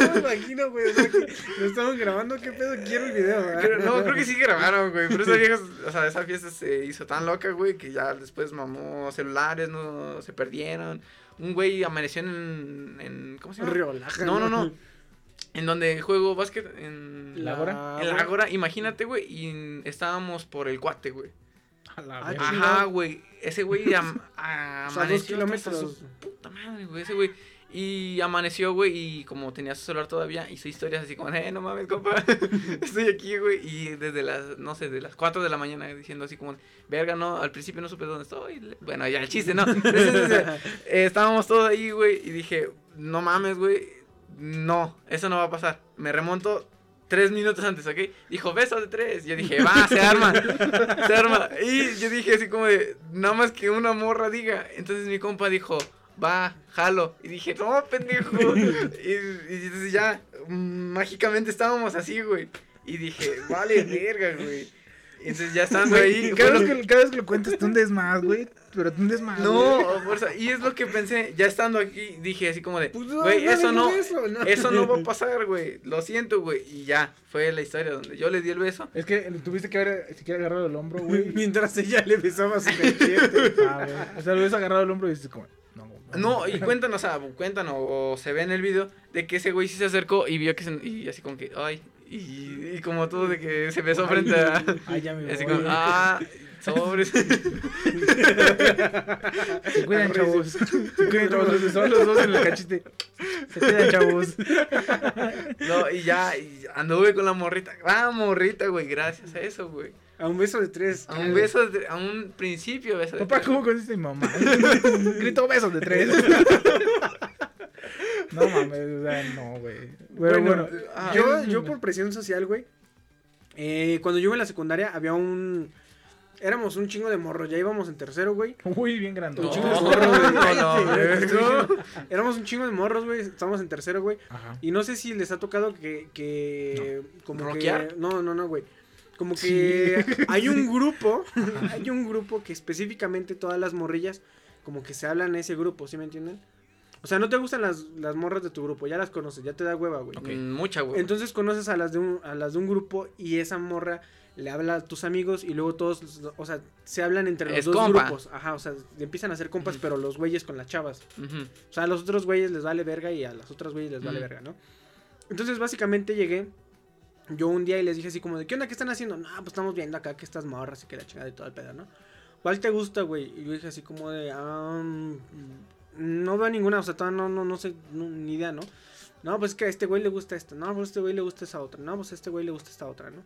No me imagino, güey. O sea, que lo estamos grabando. ¿Qué pedo? Quiero el video, no, creo que sí grabaron, güey. Pero esa vieja, o sea, esa fiesta se hizo tan loca, güey, que ya después mamó celulares, no se perdieron. Un güey amaneció en, en ¿cómo se llama? Riolaja, No, no, no. En donde juego básquet en ¿La Ágora? En la Ágora, imagínate, güey, y estábamos por el cuate, güey. A la Ah. Ajá, güey. Ese güey am- [laughs] O sea, dos amaneció kilómetros. su puta madre, güey, ese güey. Y amaneció, güey, y como tenía su celular todavía, hizo historias así como, eh, no mames, compa, [laughs] estoy aquí, güey. Y desde las, no sé, de las 4 de la mañana diciendo así como, verga, no, al principio no supe dónde estoy. Bueno, ya el chiste, ¿no? [laughs] Entonces, eh, estábamos todos ahí, güey, y dije, no mames, güey, no, eso no va a pasar. Me remonto tres minutos antes, ¿ok? Dijo, beso de tres. Yo dije, va, se arma, se arma. Y yo dije así como de, nada más que una morra diga. Entonces mi compa dijo, va, jalo. Y dije, no, pendejo. [laughs] y, y entonces ya, mágicamente estábamos así, güey. Y dije, vale, verga, güey. Y entonces ya estando ahí. Cada vez, que, cada vez que lo cuentas, tú hundes más, güey. Pero tú hundes más. no, fuerza. Y es lo que pensé, ya estando aquí, dije así como de, Pues no, güey, no eso no, eso, no. eso no va a [laughs] pasar, güey. Lo siento, güey. Y ya, fue la historia donde yo le di el beso. Es que tuviste que haber siquiera agarrado el hombro, güey. [laughs] Mientras ella le besaba su cachete. [laughs] Ah, güey. O sea, lo hubieras agarrado el hombro y dices como, no, No, y cuentan, o sea, cuentan o, se ve en el video de que ese güey sí se acercó y vio que se, y así como que, ay, y, y como todo de que se besó frente a... Ay, ya me Así voy. como, ah, sobres. [laughs] Se cuidan, chavos. Se cuidan, chavos. Son los dos en el cachete. Se cuidan, chavos. No, y ya, y anduve con la morrita. Ah, morrita, güey, gracias a eso, güey. A un beso de tres. A un beso, de- a un principio beso. de Papá, tres. ¿cómo conociste a mi mamá? [laughs] Grito besos de tres. [laughs] No mames, o sea, no, güey. Pero Bueno, bueno, ah, yo, yo por presión social, güey. eh, cuando yo iba en la secundaria había un... Éramos un chingo de morros, ya íbamos en tercero, güey. Uy, bien grande. Un chingo de morros, güey. no, no. Éramos un chingo de morros, güey. Estábamos en tercero, güey. Ajá. Y no sé si les ha tocado que, que como ¿Rockear? que no, no, no, güey. Como que [laughs] hay un grupo, [laughs] hay un grupo que específicamente todas las morrillas como que se hablan ese grupo, ¿sí me entienden? O sea, no te gustan las, las morras de tu grupo, ya las conoces, ya te da hueva, güey. Mm, Mucha, güey. Entonces conoces a las de un a las de un grupo y esa morra le habla a tus amigos y luego todos, o sea, se hablan entre los Es dos compa. grupos. Ajá, o sea, empiezan a ser compas, Ujú. pero los güeyes con las chavas. Ujú. O sea, a los otros güeyes les vale verga y a las otras güeyes les vale Mm. verga, ¿no? Entonces, básicamente llegué yo un día y les dije así como de, ¿qué onda? ¿Qué están haciendo? No, pues estamos viendo acá que estas morras y que la chingada y todo el pedo, ¿no? ¿Cuál te gusta, güey? Y yo dije así como de, mm, no veo ninguna, o sea, no, no, no sé, no, ni idea, ¿no? No, pues es que a este güey le gusta esta, no, pues a este güey le gusta esa otra, no, pues a este güey le gusta esta otra, ¿no?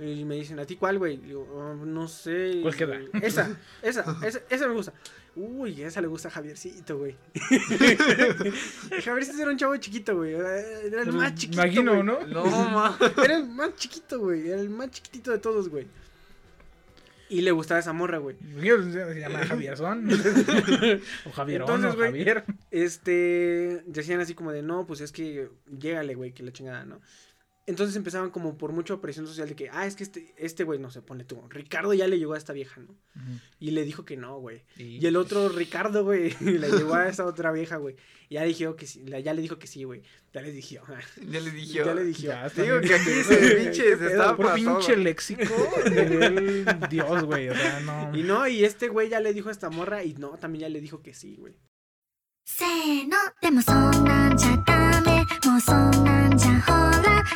Y me dicen, ¿a ti cuál, güey? Digo, "Ah, no sé. ¿Cuál queda? [laughs] Esa, [laughs] esa, esa, esa me gusta. Uy, esa le gusta a Javiercito, güey. [laughs] Javiercito era un chavo chiquito, güey. Era el más chiquito. Imagino, güey. ¿no? No, ma. Era el más chiquito, güey. Era el más chiquitito de todos, güey. Y le gustaba esa morra, güey. Se llama Javierson. o Javierón, Entonces, o güey, Javier. Este. Decían así como de, no, pues es que. Llégale, güey, que la chingada, ¿no? Entonces empezaban como por mucha presión social de que, ah, es que este, este güey, no se pone tú. Ricardo ya le llegó a esta vieja, ¿no? Y le dijo que no, güey. Y el otro, [laughs] Ricardo, güey, [laughs] le llegó a esa otra vieja, güey. Y ya, dijo que sí, la- ya le dijo que sí, güey. Ya le dije, Ya le dije. ya le dije. Ya, Digo que [laughs] aquí se ¿Qué pinche, se estaba Por pinche léxico. Dios, güey. O sea, no. Y no, y este güey ya le dijo a esta morra y no, también ya le dijo que sí, güey. せー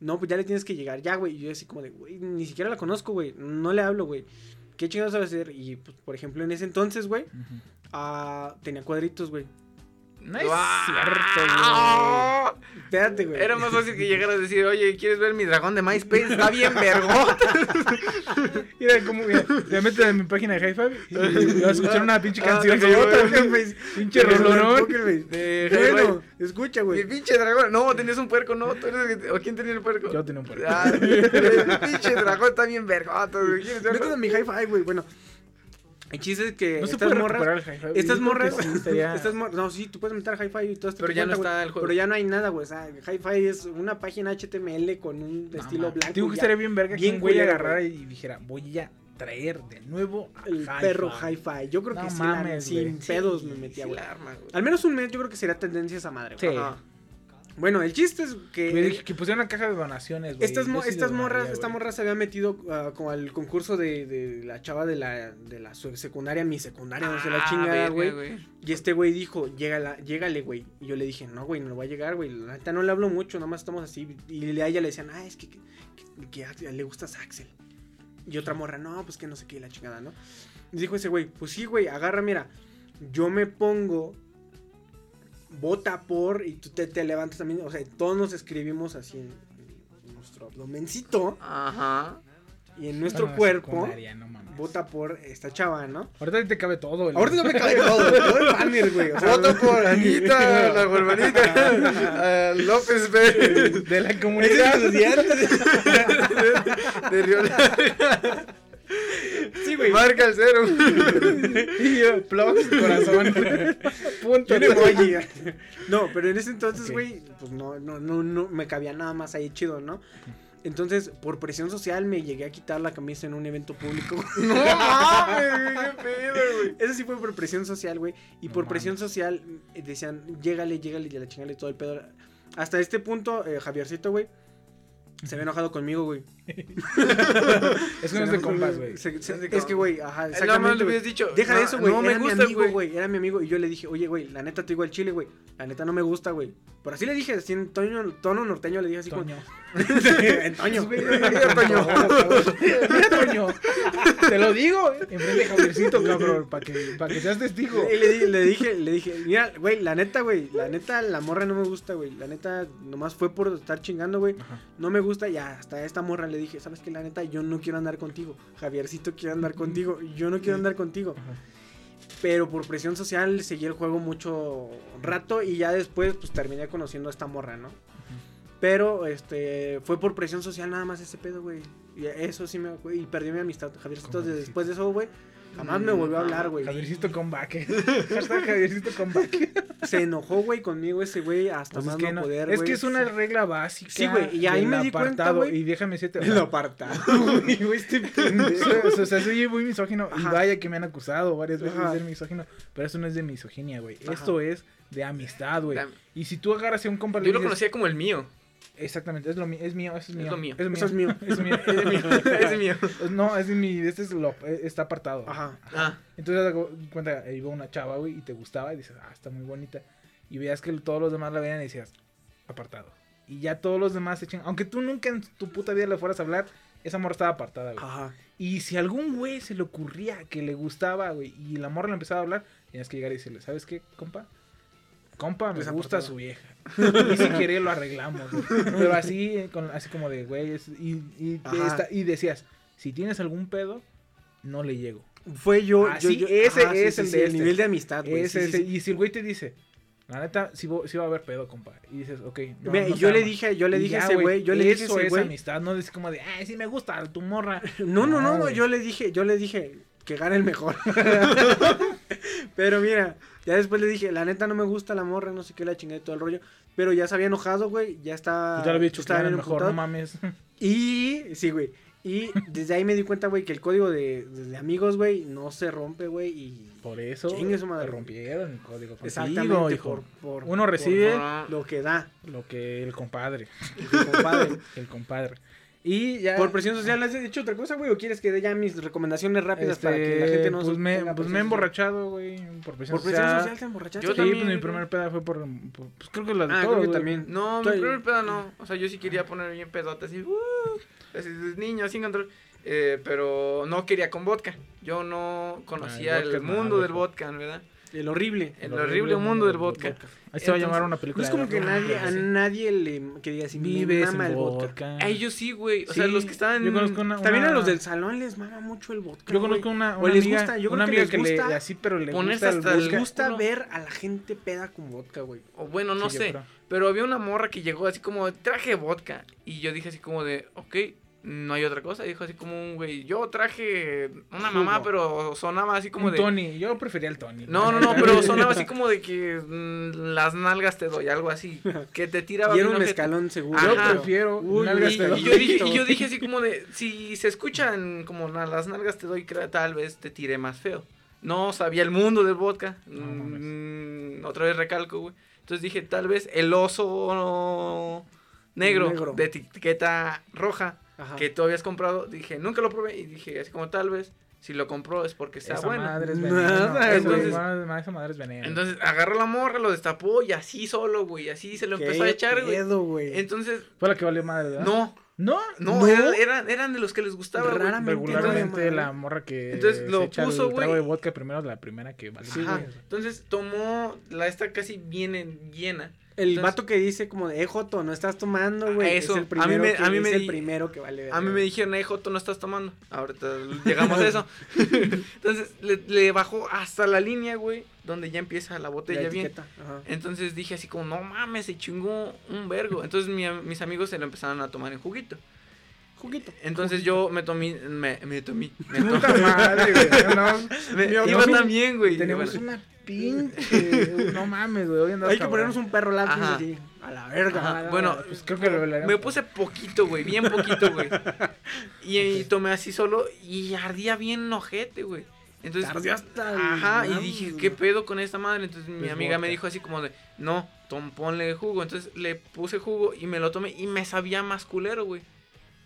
No, pues ya le tienes que llegar, ya, güey. Y yo así como de, güey, ni siquiera la conozco, güey. No le hablo, güey. ¿Qué chingados sabe hacer? Y, pues, por ejemplo, en ese entonces, güey, ah, tenía cuadritos, güey. No es cierto, Espérate, güey. Era más fácil que llegaras a decir, oye, ¿quieres ver mi dragón de MySpace? Está bien vergota. [laughs] güey. Mira cómo, mira, te metes en mi página de Hi-Fi y vas a escuchar una pinche canción Ah, que yo, Poker güey. Face. Pinche Face. De Bueno, escucha, Mi güey. pinche dragón. No, tenías un puerco, ¿no? ¿Tú eres el que- ¿O quién tenía el puerco? Yo tenía un puerco. Ah, [laughs] el pinche dragón está bien vergota, güey. ¿Quieres verlo? Métete en mi hi-fi, güey. Bueno, el chiste es que No se estas puede morras. el Hi-Fi. Estas morras. sí estaría- [laughs] Estas morras. No, sí, tú puedes meter hi-fi y todo esto. Pero ya no está el juego. Pero ya no hay nada, güey. O sea, hi-fi es una página HTML con un No, estilo man. blanco. Digo que estaría bien verga que un güey agarrara y dijera, voy a traer de nuevo a El Hi-Fi". perro hi-fi. Yo creo No que sí, mames, sin pedos me metía, güey. Al menos un mes yo creo que sería tendencia esa madre, güey. Sí. Ajá. Bueno, el chiste es que. Güey, dije que pusieron una caja de donaciones, güey. Estas, mo- Yo sí estas morras, esta morra se había metido ah, como al concurso de, de la chava de la, de la secundaria, mi secundaria, no sé la Ah, chingada, güey. Y este güey dijo, llégala, llégale, güey. Y yo le dije, no, güey, no voy a llegar, güey. La neta no le hablo mucho, nada más estamos así. Y a ella le decían, ah, es que, que, que- que a- le gustas a Axel. Y otra morra, no, pues que no sé qué, la chingada, ¿no? Y dijo ese güey, pues sí, güey, agarra, mira, yo me pongo, vota por, y tú te, te levantas también. O sea, todos nos escribimos así en, en nuestro abdomencito Ajá. y en nuestro Bueno, cuerpo. no. Vota por esta chava, ¿no? Ahorita te cabe todo. Ahorita no me cae todo, [laughs] todo el banner, güey. O sea, Voto por Anita, la huervanita, a [laughs] López Pérez, de la comunidad. [laughs] de Río Largo. Sí, güey. Marca el cero. [laughs] y yo, plugs, corazón. [laughs] Punto. No, pero en ese entonces, güey, pues no, no, no, no me cabía nada más ahí chido, ¿no? Entonces, por presión social, me llegué a quitar la camisa en un evento público. [laughs] No mames, güey, qué pedo, güey. Eso sí fue por presión social, güey. Y No por mames. presión social eh, decían, llégale, llégale y la chingale todo el pedo. Hasta este punto, eh, Javiercito, güey, se había enojado conmigo, güey. [laughs] Es que no es de compas, güey. Es que, güey, ajá, Nada más exactamente. le güey. hubieras dicho. Deja de eso, güey. No me era mi gusta, amigo, güey. Era mi amigo. Y yo le dije, oye, güey, la neta te digo el chile, güey. La neta no me gusta, güey. Pero así le dije, así en tono, tono norteño le dije así Toño. como. [laughs] en Toño. Mira, Toño. [laughs] Mira, Toño. Te lo digo, eh. Enfrente de Javiercito, cabrón. Para que, pa' que seas testigo. Y le, le dije, le dije, mira, güey, la neta, güey, la neta, la morra no me gusta, güey. La neta, nomás fue por estar chingando, güey. No me gusta, ya, hasta esta morra le dije, ¿sabes qué? La neta, yo no quiero andar contigo. Javiercito quiere andar contigo. Yo no quiero andar contigo. Ajá. Pero por presión social seguí el juego mucho rato y ya después, pues terminé conociendo a esta morra, ¿no? Pero, este, fue por presión social nada más ese pedo, güey. Y eso sí me, y perdí mi amistad. Javiercito, ¿Cómo desde- después de eso, güey, jamás me volvió a hablar, güey. Javiercito comeback. [laughs] Hashtag Javiercito comeback. Se enojó, güey, conmigo ese güey hasta Pues más es que, no poder, es que es una regla básica. Sí, güey, y ahí me di cuenta, apartado, güey. Y déjame decirte. o [laughs] El sea, apartado, [laughs] güey, este o sea, soy muy misógino. Y vaya que me han acusado varias veces Ajá. de ser misógino. Pero eso no es de misoginia, güey. Esto es de amistad, güey. Y si tú agarras a un compa y le Yo lo conocía como el mío. Exactamente, es lo mío, es mío, eso es mío. lo mío. Eso es mío. [laughs] Es mío. [laughs] Es mío. Es mío. No, es mi, este es lo, eh, está apartado. Ajá. Ah, Entonces cuenta, iba una chava, güey, y te gustaba y dices, ah, está muy bonita. Y veías que todos los demás la veían y decías, apartado. Y ya todos los demás se echan, aunque tú nunca en tu puta vida le fueras a hablar, esa morra estaba apartada, güey. Ajá. Y si algún güey se le ocurría que le gustaba, güey, y la morra le empezaba a hablar, tenías que llegar y decirle, ¿sabes qué, compa? Compa, me gusta su vieja. Y si quiere lo arreglamos. güey. Pero así, con, así como de, güey, y, y, esta- y decías, si tienes algún pedo, no le llego. Fue yo, Ah, yo, sí, yo- ese ajá, es sí, el sí, de este. nivel de amistad, güey. Ese, ese-. Y si el güey te dice, la neta, sí, va- sí va a haber pedo, compa. Y dices, ok. no- Mira, no yo le dije, yo le dije a ya, ese güey, yo le dije a Eso ese es güey. amistad, no es como de, ay, sí me gusta tu morra. No, no, no, güey. yo le dije, yo le dije que gane el mejor. [laughs] pero mira, ya después le dije, la neta no me gusta la morra, no sé qué, la chingada y todo el rollo. Pero ya se había enojado, güey, ya está. Pues ya lo había hecho estaba claro, bien mejor, no mames. [laughs] Y, sí, güey. Y desde ahí me di cuenta, güey, que el código de, de amigos, güey, no se rompe, güey. Y Por eso Chingue su madre. rompieron el código contigo, exactamente hijo. por, por- Uno por recibe lo que da. lo que el compadre, el compadre. [laughs] el compadre. Y ya Por presión social, ¿has hecho otra cosa, güey? ¿O quieres que dé ya mis recomendaciones rápidas para que la este, gente no pues se me, pues me he emborrachado, güey, por presión, ¿Por presión social. social te emborrachaste? Yo Sí, también, pues mi primer peda fue por, por- pues creo que la de Ah, todo, creo que también. No, Estoy- mi primer pedo no. O sea, yo sí quería poner bien pedote así. Uh, así niño, sin control. Eh, pero no quería con vodka. Yo no conocía Ah, el, mundo malo, del vodka, ¿verdad? El horrible. El, El horrible mundo del vodka. Ahí se va a llamar una No película. es como que nadie, a nadie le que diga así, me Vives mama el vodka. vodka. A ellos sí, güey. O sea, los que estaban. Yo conozco una, También a los del salón les mama mucho el vodka. Yo conozco una, O una les amiga, gusta, yo creo una que amiga les que le gusta así, pero le ponerse gusta el hasta el vodka. Les gusta culo. ver a la gente peda con vodka, güey. O bueno, no Sí, sé. creo. Pero había una morra que llegó así como, traje vodka. Y yo dije así como de, ok, no hay otra cosa. Dijo así como un güey, yo traje una mamá, pero sonaba así como Un de... Tony, yo prefería el Tony. No, no, no, pero [laughs] sonaba así como de que mm, las nalgas te doy, algo así. Que te tiraba Y era un escalón seguro. Yo prefiero Uy, nalgas Y, te y doy. yo dije, y yo [laughs] dije así como de, si se escuchan como na- las nalgas te doy, crea- tal vez te tire más feo. No sabía el mundo del vodka. No. Mm, otra vez recalco, güey. Entonces dije, tal vez el oso negro, Negro. de etiqueta roja Ajá. que tú habías comprado, dije, nunca lo probé y dije, así como tal vez, si lo compró es porque sea Esa bueno. madre es Nada, veneno. entonces- Esa madre- esa madre es veneno. Entonces agarró la morra, lo destapó y así solo, güey, así se lo ¿Qué empezó a echar, güey. pedo, güey. Entonces, Fue la que valió madre, ¿verdad? no, No. no, ¿No? Eran, eran, eran de los que les gustaba, güey. Raramente Regularmente la morra que Entonces, lo se echa puso, el trago güey. de vodka primero la primera que vale. Sí. Entonces tomó la esta casi bien en- llena. El Entonces- vato que dice como de, eh, Joto, no estás tomando, güey. Ah, Es eso. el A mí primero, me- que, a mí es me el di- primero que vale. A mí me dijeron, eh, Joto, no estás tomando. Ahorita [laughs] llegamos a eso. [laughs] Entonces le, le bajó hasta la línea, güey, donde ya empieza la La botella bien. ajá. Entonces dije así como, no mames, se chingó un vergo. Entonces mi mis amigos se lo empezaron a tomar en juguito. Juguito. Entonces yo me tomé, me, me tomé, me Puta tomé. madre, güey. No, [laughs] me- Yo iba no- también, güey. tenemos una pinche. No mames, güey. Hay que ponernos un perro lápiz así. A la verga. Ajá, bueno, Pues creo que lo. Me puse poquito, güey, bien poquito, güey. Y, y tomé así solo y ardía bien ojete, güey. Entonces, hasta ajá, y dije. ¿qué pedo con esta madre? Entonces mi Es amiga me dijo así como de, no, tom, ponle jugo. Entonces le puse jugo y me lo tomé y me sabía más culero, güey.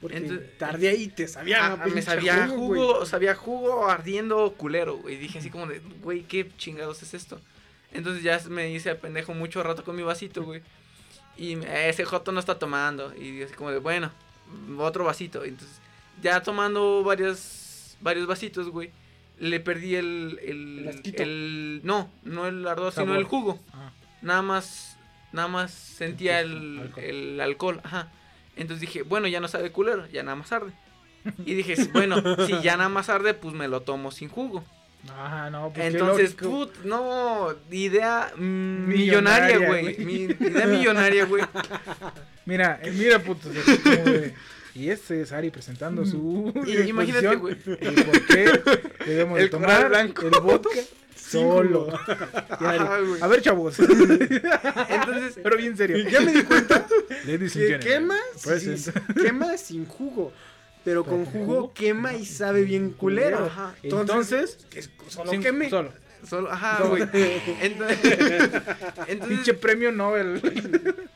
Porque entonces- y te sabía. A me sabía jugo, sabía jugo ardiendo culero, güey. Dije así como de, güey, ¿qué chingados es esto? Entonces ya me hice a pendejo mucho rato con mi vasito, güey. Y ese joto no está tomando. Y así como de, bueno, otro vasito. Entonces, ya tomando varios, varios vasitos, güey. Le perdí el, el, El el- no, no el ardor, sino el jugo. Ah. Nada más, nada más sentía el, Alcohol. el alcohol, ajá. Entonces dije, bueno, ya no sabe culero, ya nada más arde. Y dije, bueno, si ya nada más arde, pues me lo tomo sin jugo. Ajá, no, pues Entonces, put, no, idea mm, Millonaria, güey. Mi idea millonaria, güey. Mira, eh, mira, puto. Y este es Ari presentando su. Y- imagínate, güey. por qué debemos de El tomar blanco. el vodka solo. [laughs] A ver, chavos. [laughs] Entonces, Pero bien serio. Ya me di cuenta [laughs] que quema, sí, quema sin jugo. Pero con jugo quema y sabe bien culero. Ajá. Entonces, que solo sin- queme. solo. solo, ajá, güey. Entonces, entonces, Pinche premio Nobel.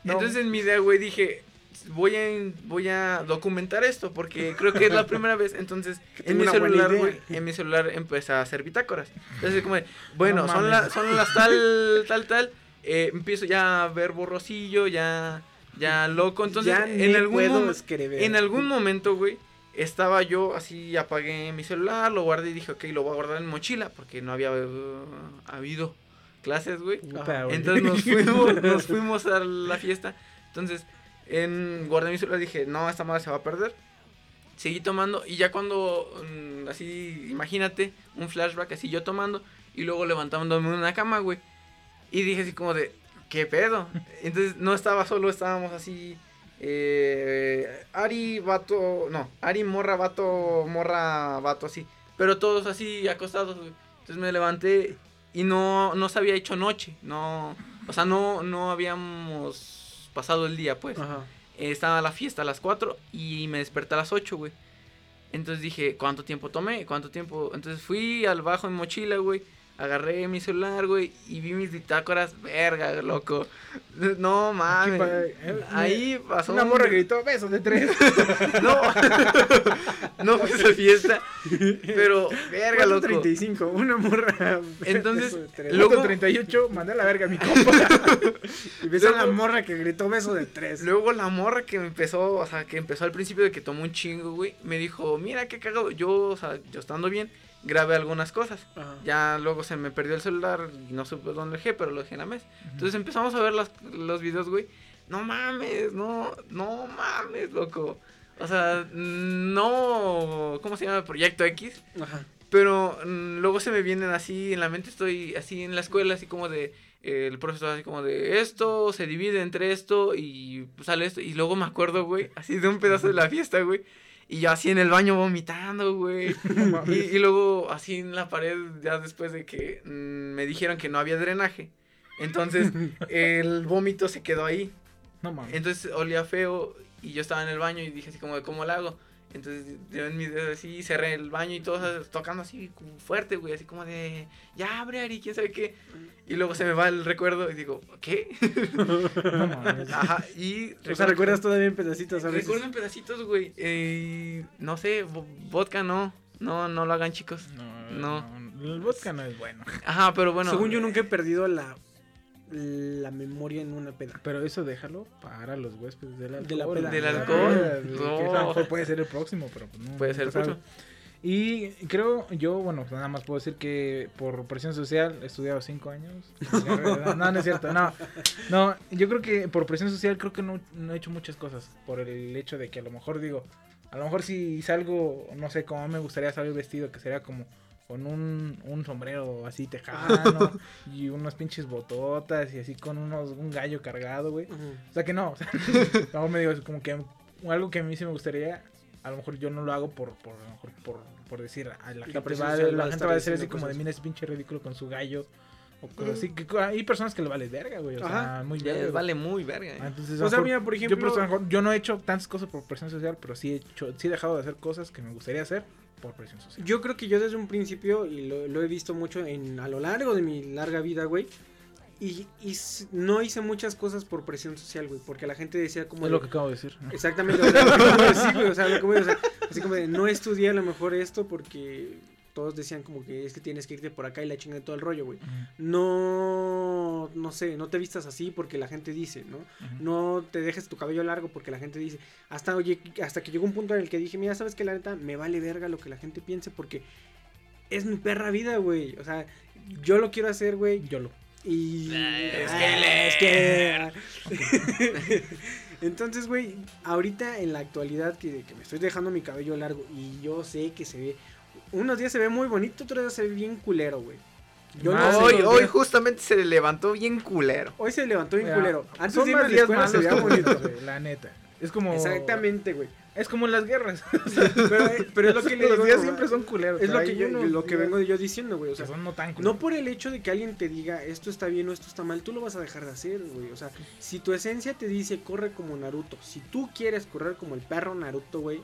No. Entonces en mi idea, güey, dije, voy a, voy a documentar esto porque creo que es la [laughs] primera vez. Entonces, en mi celular, güey, en mi celular empecé a hacer bitácoras. Entonces, como, de, bueno, No son, la- son las tal, [laughs] tal, tal. eh, empiezo ya a ver borrosillo, ya, ya loco. Entonces, ya en algún, en algún momento, güey, estaba yo así, apagué mi celular, lo guardé y dije, ok, lo voy a guardar en mochila porque no había uh, habido clases, güey. Entonces nos fuimos, [laughs] nos fuimos a la fiesta. Entonces, en, guardé celular dije, no, esta madre se va a perder. Seguí tomando y ya cuando, mm, así, imagínate, un flashback así yo tomando y luego levantándome en una cama, güey. Y dije así como de, ¿qué pedo? [laughs] Entonces no estaba solo, estábamos así, eh, Ari, vato, no, Ari, morra, vato, morra, vato, así. Pero todos así acostados, güey. Entonces me levanté y no, no se había hecho noche, no, o sea, no, no habíamos pasado el día, pues. Ajá. Eh, estaba la fiesta a las 4 y me desperté a las 8, güey. Entonces dije, ¿cuánto tiempo tomé? ¿Cuánto tiempo? Entonces fui al bajo en mochila, güey. Agarré mi celular, güey, y vi mis bitácoras, verga, loco. No mames. Eh, Ahí pasó. Una un- morra gritó, besos de tres. [laughs] No, [laughs] no fue esa fiesta. Pero, verga, loco. 35, una morra. Entonces. Luego- Luego 38, mandé a la verga a mi compa. [laughs] y ves a la luego- morra que gritó beso de tres. Luego la morra que me empezó, o sea, que empezó al principio de que tomó un chingo, güey, me dijo, mira qué cagado. Yo, o sea, yo estando bien, grabé algunas cosas. Ajá. Ya luego se me perdió el celular y no supe dónde dejé, pero lo dejé en la mesa. Entonces empezamos a ver las- los videos, güey. No mames, no, no mames, loco. O sea, no, ¿cómo se llama? Proyecto X. Ajá. Pero mm, luego se me vienen así en la mente, estoy así en la escuela, así como de, eh, el profesor así como de, esto se divide entre esto y sale esto. Y luego me acuerdo, güey, así de un pedazo de la fiesta, güey. Y yo así en el baño vomitando, güey. [laughs] y, y luego así en la pared, ya después de que mm, me dijeron que no había drenaje. Entonces [laughs] el vómito se quedó ahí. No mames. Entonces olía feo y yo estaba en el baño y dije así como cómo lo hago. Entonces yo en mis dedos así cerré el baño y todo así, tocando así como fuerte, güey, así como de ya abre Ari, quién sabe qué. Y luego se me va el recuerdo y digo, ¿qué? [laughs] No mames. Ajá, y O sea, recuerdas todavía en pedacitos a veces. Recuerdo en pedacitos, güey. Eh, no sé, vo- vodka no. No, no lo hagan, chicos. No, No. no. El vodka no es bueno. Ajá, pero bueno. Según yo nunca he perdido la, la memoria en una peda. Pero eso déjalo para los huéspedes del alcohol. De la peda. Del alcohol. que No. a lo mejor puede ser el próximo, pero pues no. Puede ser el próximo. Y creo, yo, bueno, pues nada más puedo decir que por presión social he estudiado cinco años. No, [laughs] no, no es cierto, no. No, yo creo que por presión social creo que no, no he hecho muchas cosas. Por el hecho de que a lo mejor digo, a lo mejor si salgo, no sé cómo me gustaría salir vestido, que sería como con un, un sombrero así tejano [laughs] y unos pinches bototas y así con unos un gallo cargado, güey. O sea que no, o sea, [laughs] luego me digo, es como que algo que a mí sí me gustaría, a lo mejor yo no lo hago por, por, a lo mejor por, por decir, a la gente va, la a gente va a decir así como de, mira ese pinche ridículo con su gallo, o cosas así, que hay personas que le vale verga, güey, o sea, muy verga, vale muy verga. Eh. Entonces, O sea, mira, por yo, ejemplo- por eso, a lo mejor, yo no he hecho tantas cosas por presión social, pero sí he, hecho, sí he dejado de hacer cosas que me gustaría hacer por presión social. Yo creo que yo desde un principio, y lo, lo he visto mucho en, a lo largo de mi larga vida, güey, y, y no hice muchas cosas por presión social, güey, porque la gente decía como... es de- lo que acabo de decir. ¿no? Exactamente, o sea, lo que acabo de decir, güey, o sea, lo que voy a- o sea, así como de, no estudié a lo mejor esto porque todos decían como que es que tienes que irte por acá y la chinga de todo el rollo, güey. No, no sé, no te vistas así porque la gente dice, ¿no? No te dejes tu cabello largo porque la gente dice. Hasta, oye, hasta que llegó un punto en el que dije, mira, ¿sabes qué? La neta, me vale verga lo que la gente piense porque es mi perra vida, güey. O sea, yo lo quiero hacer, güey. Yo lo. Y. Es Ah, es que. [laughs] Entonces, güey, ahorita en la actualidad que, que me estoy dejando mi cabello largo y yo sé que se ve. Unos días se ve muy bonito, otros días se ve bien culero, güey. Yo lo Ah, sé, hoy, los hoy justamente se le levantó bien culero. hoy se levantó bien Mira, culero. Antes son de irme a más la días escuela se veía bonito. güey, la neta. Es como. Exactamente, güey. Es como en las guerras. [laughs] Pero, pero es lo que le Los días no, siempre son culeros. Es lo que, yo, unos lo que vengo yo diciendo, güey. O sea, son no tan no culeros. por el hecho de que alguien te diga esto está bien o esto está mal, tú lo vas a dejar de hacer, güey. O sea, si tu esencia te dice corre como Naruto, si tú quieres correr como el perro Naruto, güey,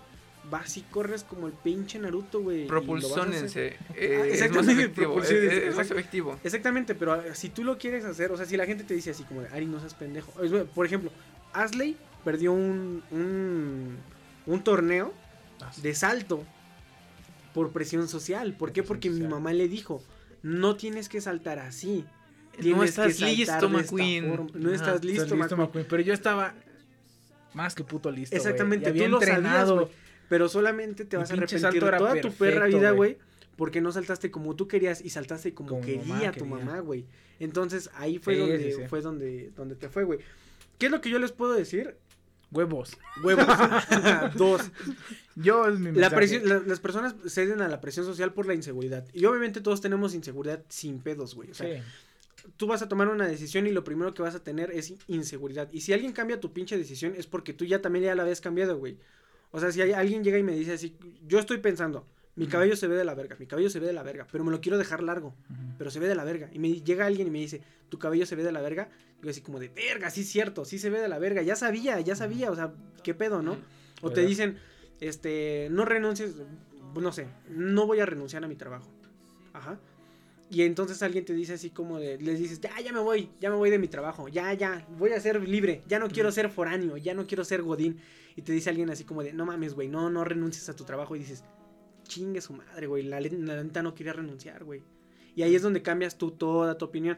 vas y corres como el pinche Naruto, güey. Propulsónense. Eh, es más exactamente, efectivo. Es, es- efectivo. Exactamente, pero ah, si tú lo quieres hacer, o sea, si la gente te dice así como de Ari, no seas pendejo. Por ejemplo, Asley perdió un, un, un torneo Ah, de salto por presión social. ¿Por qué? Porque mi mamá le dijo, no tienes que saltar así. No Tienes estás listo, McQueen. No Ajá. estás listo, listo, McQueen. McQueen, Pero yo estaba más que puto listo. Exactamente, tú lo sabías, entrenado. güey. Pero solamente te vas a arrepentir toda tu perra vida, güey. Porque no saltaste como tú querías y saltaste como, Como quería mamá tu quería. mamá, güey. Entonces ahí fue Sí, donde sí, sí. fue donde, donde te fue, güey. ¿Qué es lo que yo les puedo decir? Huevos. Huevos. [laughs] [laughs] Dos. Yo es mi La presión, la- las personas ceden a la presión social por la inseguridad. Y obviamente todos tenemos inseguridad sin pedos, güey. O sea, Sí. tú vas a tomar una decisión y lo primero que vas a tener es inseguridad. Y si alguien cambia tu pinche decisión es porque tú ya también ya la habías cambiado, güey. O sea, si hay- alguien llega y me dice así, yo estoy pensando, mi cabello se ve de la verga, mi cabello se ve de la verga, pero me lo quiero dejar largo, pero se ve de la verga. Y me llega alguien y me dice, tu cabello se ve de la verga. Yo así como de, verga, sí es cierto, sí se ve de la verga. Ya sabía, ya sabía, o sea, qué pedo, ¿no? O te dicen, este, no renuncies, no sé, no voy a renunciar a mi trabajo. Ajá. Y entonces alguien te dice así como de, les dices, ya, ya me voy, ya me voy de mi trabajo, ya, ya, voy a ser libre, ya no quiero ser foráneo, ya no quiero ser godín. Y te dice alguien así como de, no mames, güey, no, no renuncies a tu trabajo. Y dices, chingue su madre, güey, la, neta no quería renunciar, güey. Y ahí es donde cambias tú toda tu opinión.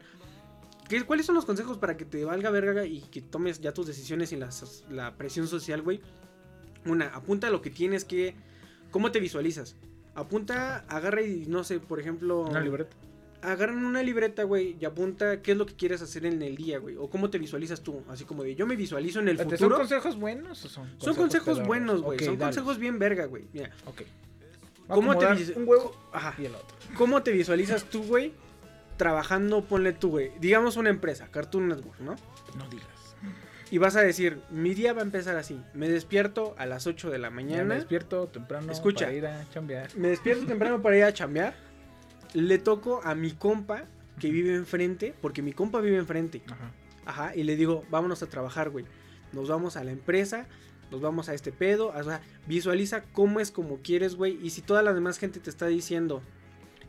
¿Qué- ¿Cuáles son los consejos para que te valga verga y que tomes ya tus decisiones sin la, la presión social, güey? Una, apunta lo que tienes que... ¿Cómo te visualizas? Apunta, agarra y no sé, por ejemplo... Una libreta. Agarran una libreta, güey, y apunta qué es lo que quieres hacer en el día, güey. O cómo te visualizas tú. Así como de, yo me visualizo en el futuro. ¿Son consejos buenos o son Son consejos buenos, güey. Son dale. consejos bien verga, güey. Mira, Ok. Va ¿cómo te Un huevo Ajá. y el otro. ¿Cómo te visualizas tú, güey? Trabajando, ponle tú, güey. Digamos una empresa, Cartoon Network, ¿no? No digas. Y vas a decir, mi día va a empezar así. Me despierto a las 8 de la Ya me mañana. despierto temprano Escucha. para ir a chambear. Me despierto temprano para ir a chambear. Le toco a mi compa que vive enfrente, porque mi compa vive enfrente. Ajá. Ajá, y le digo, vámonos a trabajar, güey. Nos vamos a la empresa, nos vamos a este pedo. O sea, visualiza cómo es como quieres, güey. Y si toda la demás gente te está diciendo,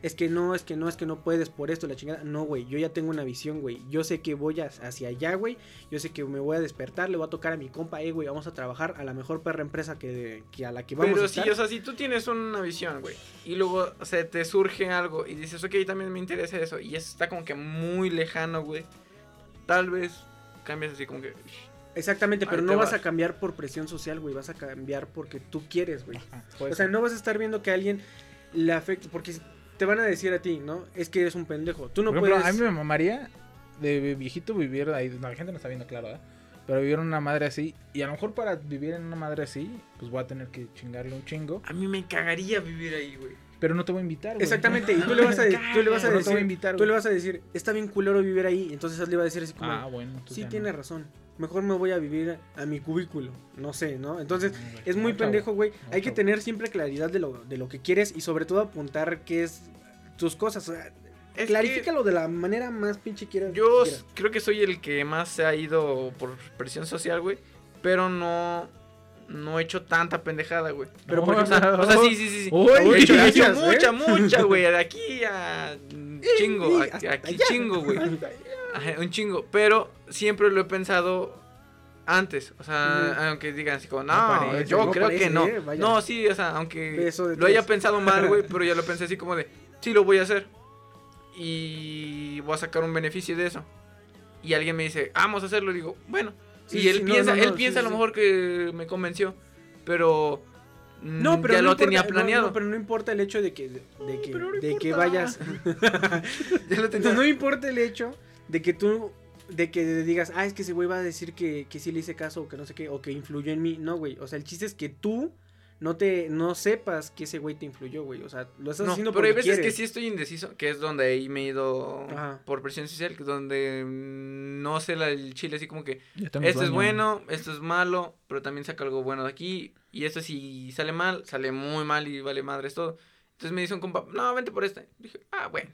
es que no, es que no, es que no puedes por esto, la chingada. No, güey, yo ya tengo una visión, güey. Yo sé que voy hacia allá, güey. Yo sé que me voy a despertar, le voy a tocar a mi compa, eh, güey, vamos a trabajar a la mejor perra empresa que, que a la que vamos Pero a sí, estar. o sea, si tú tienes una visión, güey, y luego se te surge algo y dices, ok, también me interesa eso, y eso está como que muy lejano, güey, tal vez cambias así como que... Exactamente, pero no vas vas. a cambiar por presión social, güey. Vas a cambiar porque tú quieres, güey. O sea, no vas a estar viendo que a alguien le afecte, porque te van a decir a ti, ¿no? Es que eres un pendejo. Tú no Por ejemplo, puedes. a mí me mamaría de viejito vivir ahí. No, la gente no está viendo claro, ¿verdad? Pero vivir en una madre así. Y a lo mejor para vivir en una madre así, pues voy a tener que chingarle un chingo. A mí me cagaría vivir ahí, güey. Pero no te voy a invitar, güey. Exactamente, y tú le vas a, [laughs] tú le vas a Pero no te decir, voy a invitar, tú le vas a decir, está bien culero vivir ahí. Entonces él le va a decir así como, Ah, bueno. sí ya tiene no. razón. Mejor me voy a vivir a mi cubículo. No sé, ¿no? Entonces, güey, es muy pendejo, güey. Hay que tener siempre claridad de lo, de lo que quieres y sobre todo apuntar qué es tus cosas. O sea, Es clarifícalo de la manera más pinche quieras. que yo quieras. creo que soy el que más se ha ido por presión social, güey, pero no... No he hecho tanta pendejada, güey. Pero por O sea, ejemplo, o sea, sí, sí, sí. sí. Uy, he hecho, he hecho gracias, ¿eh? mucha, mucha, güey. De aquí a [laughs] chingo. aquí allá. chingo, güey. Ajá, Un chingo. Pero siempre lo he pensado antes. O sea, aunque digan así como, no, No parece, yo no creo parece, que no. eh. No, sí, o sea, aunque lo haya tres. pensado mal, güey, [laughs] pero ya lo pensé así como de, sí, lo voy a hacer. Y voy a sacar un beneficio de eso. Y alguien me dice, vamos a hacerlo. Y digo, bueno. Sí, y él sí, no, piensa, no, no, él piensa a lo sí. mejor que me convenció. Pero, mm, No, pero ya no lo importa, tenía no, planeado. no, pero no importa el hecho de que, de, de que, no de que vayas. [laughs] Ya lo [laughs] tenía. No importa el hecho de que tú, de que digas, ah, es que ese güey va a decir que, que sí le hice caso o que no sé qué, o que influyó en mí. No, güey. O sea, el chiste es que tú no te, no sepas que ese güey te influyó, güey. O sea, lo estás No, haciendo pero porque hay veces quieres. que sí estoy indeciso, que es donde ahí me he ido Ajá. por presión social, que donde mm, no sé la, el chile así como que esto es bueno, esto es malo, pero también saca algo bueno de aquí, y esto si sale mal, sale muy mal y vale madres todo. Entonces me dice un compa, no, vente por este. Dije, ah, bueno.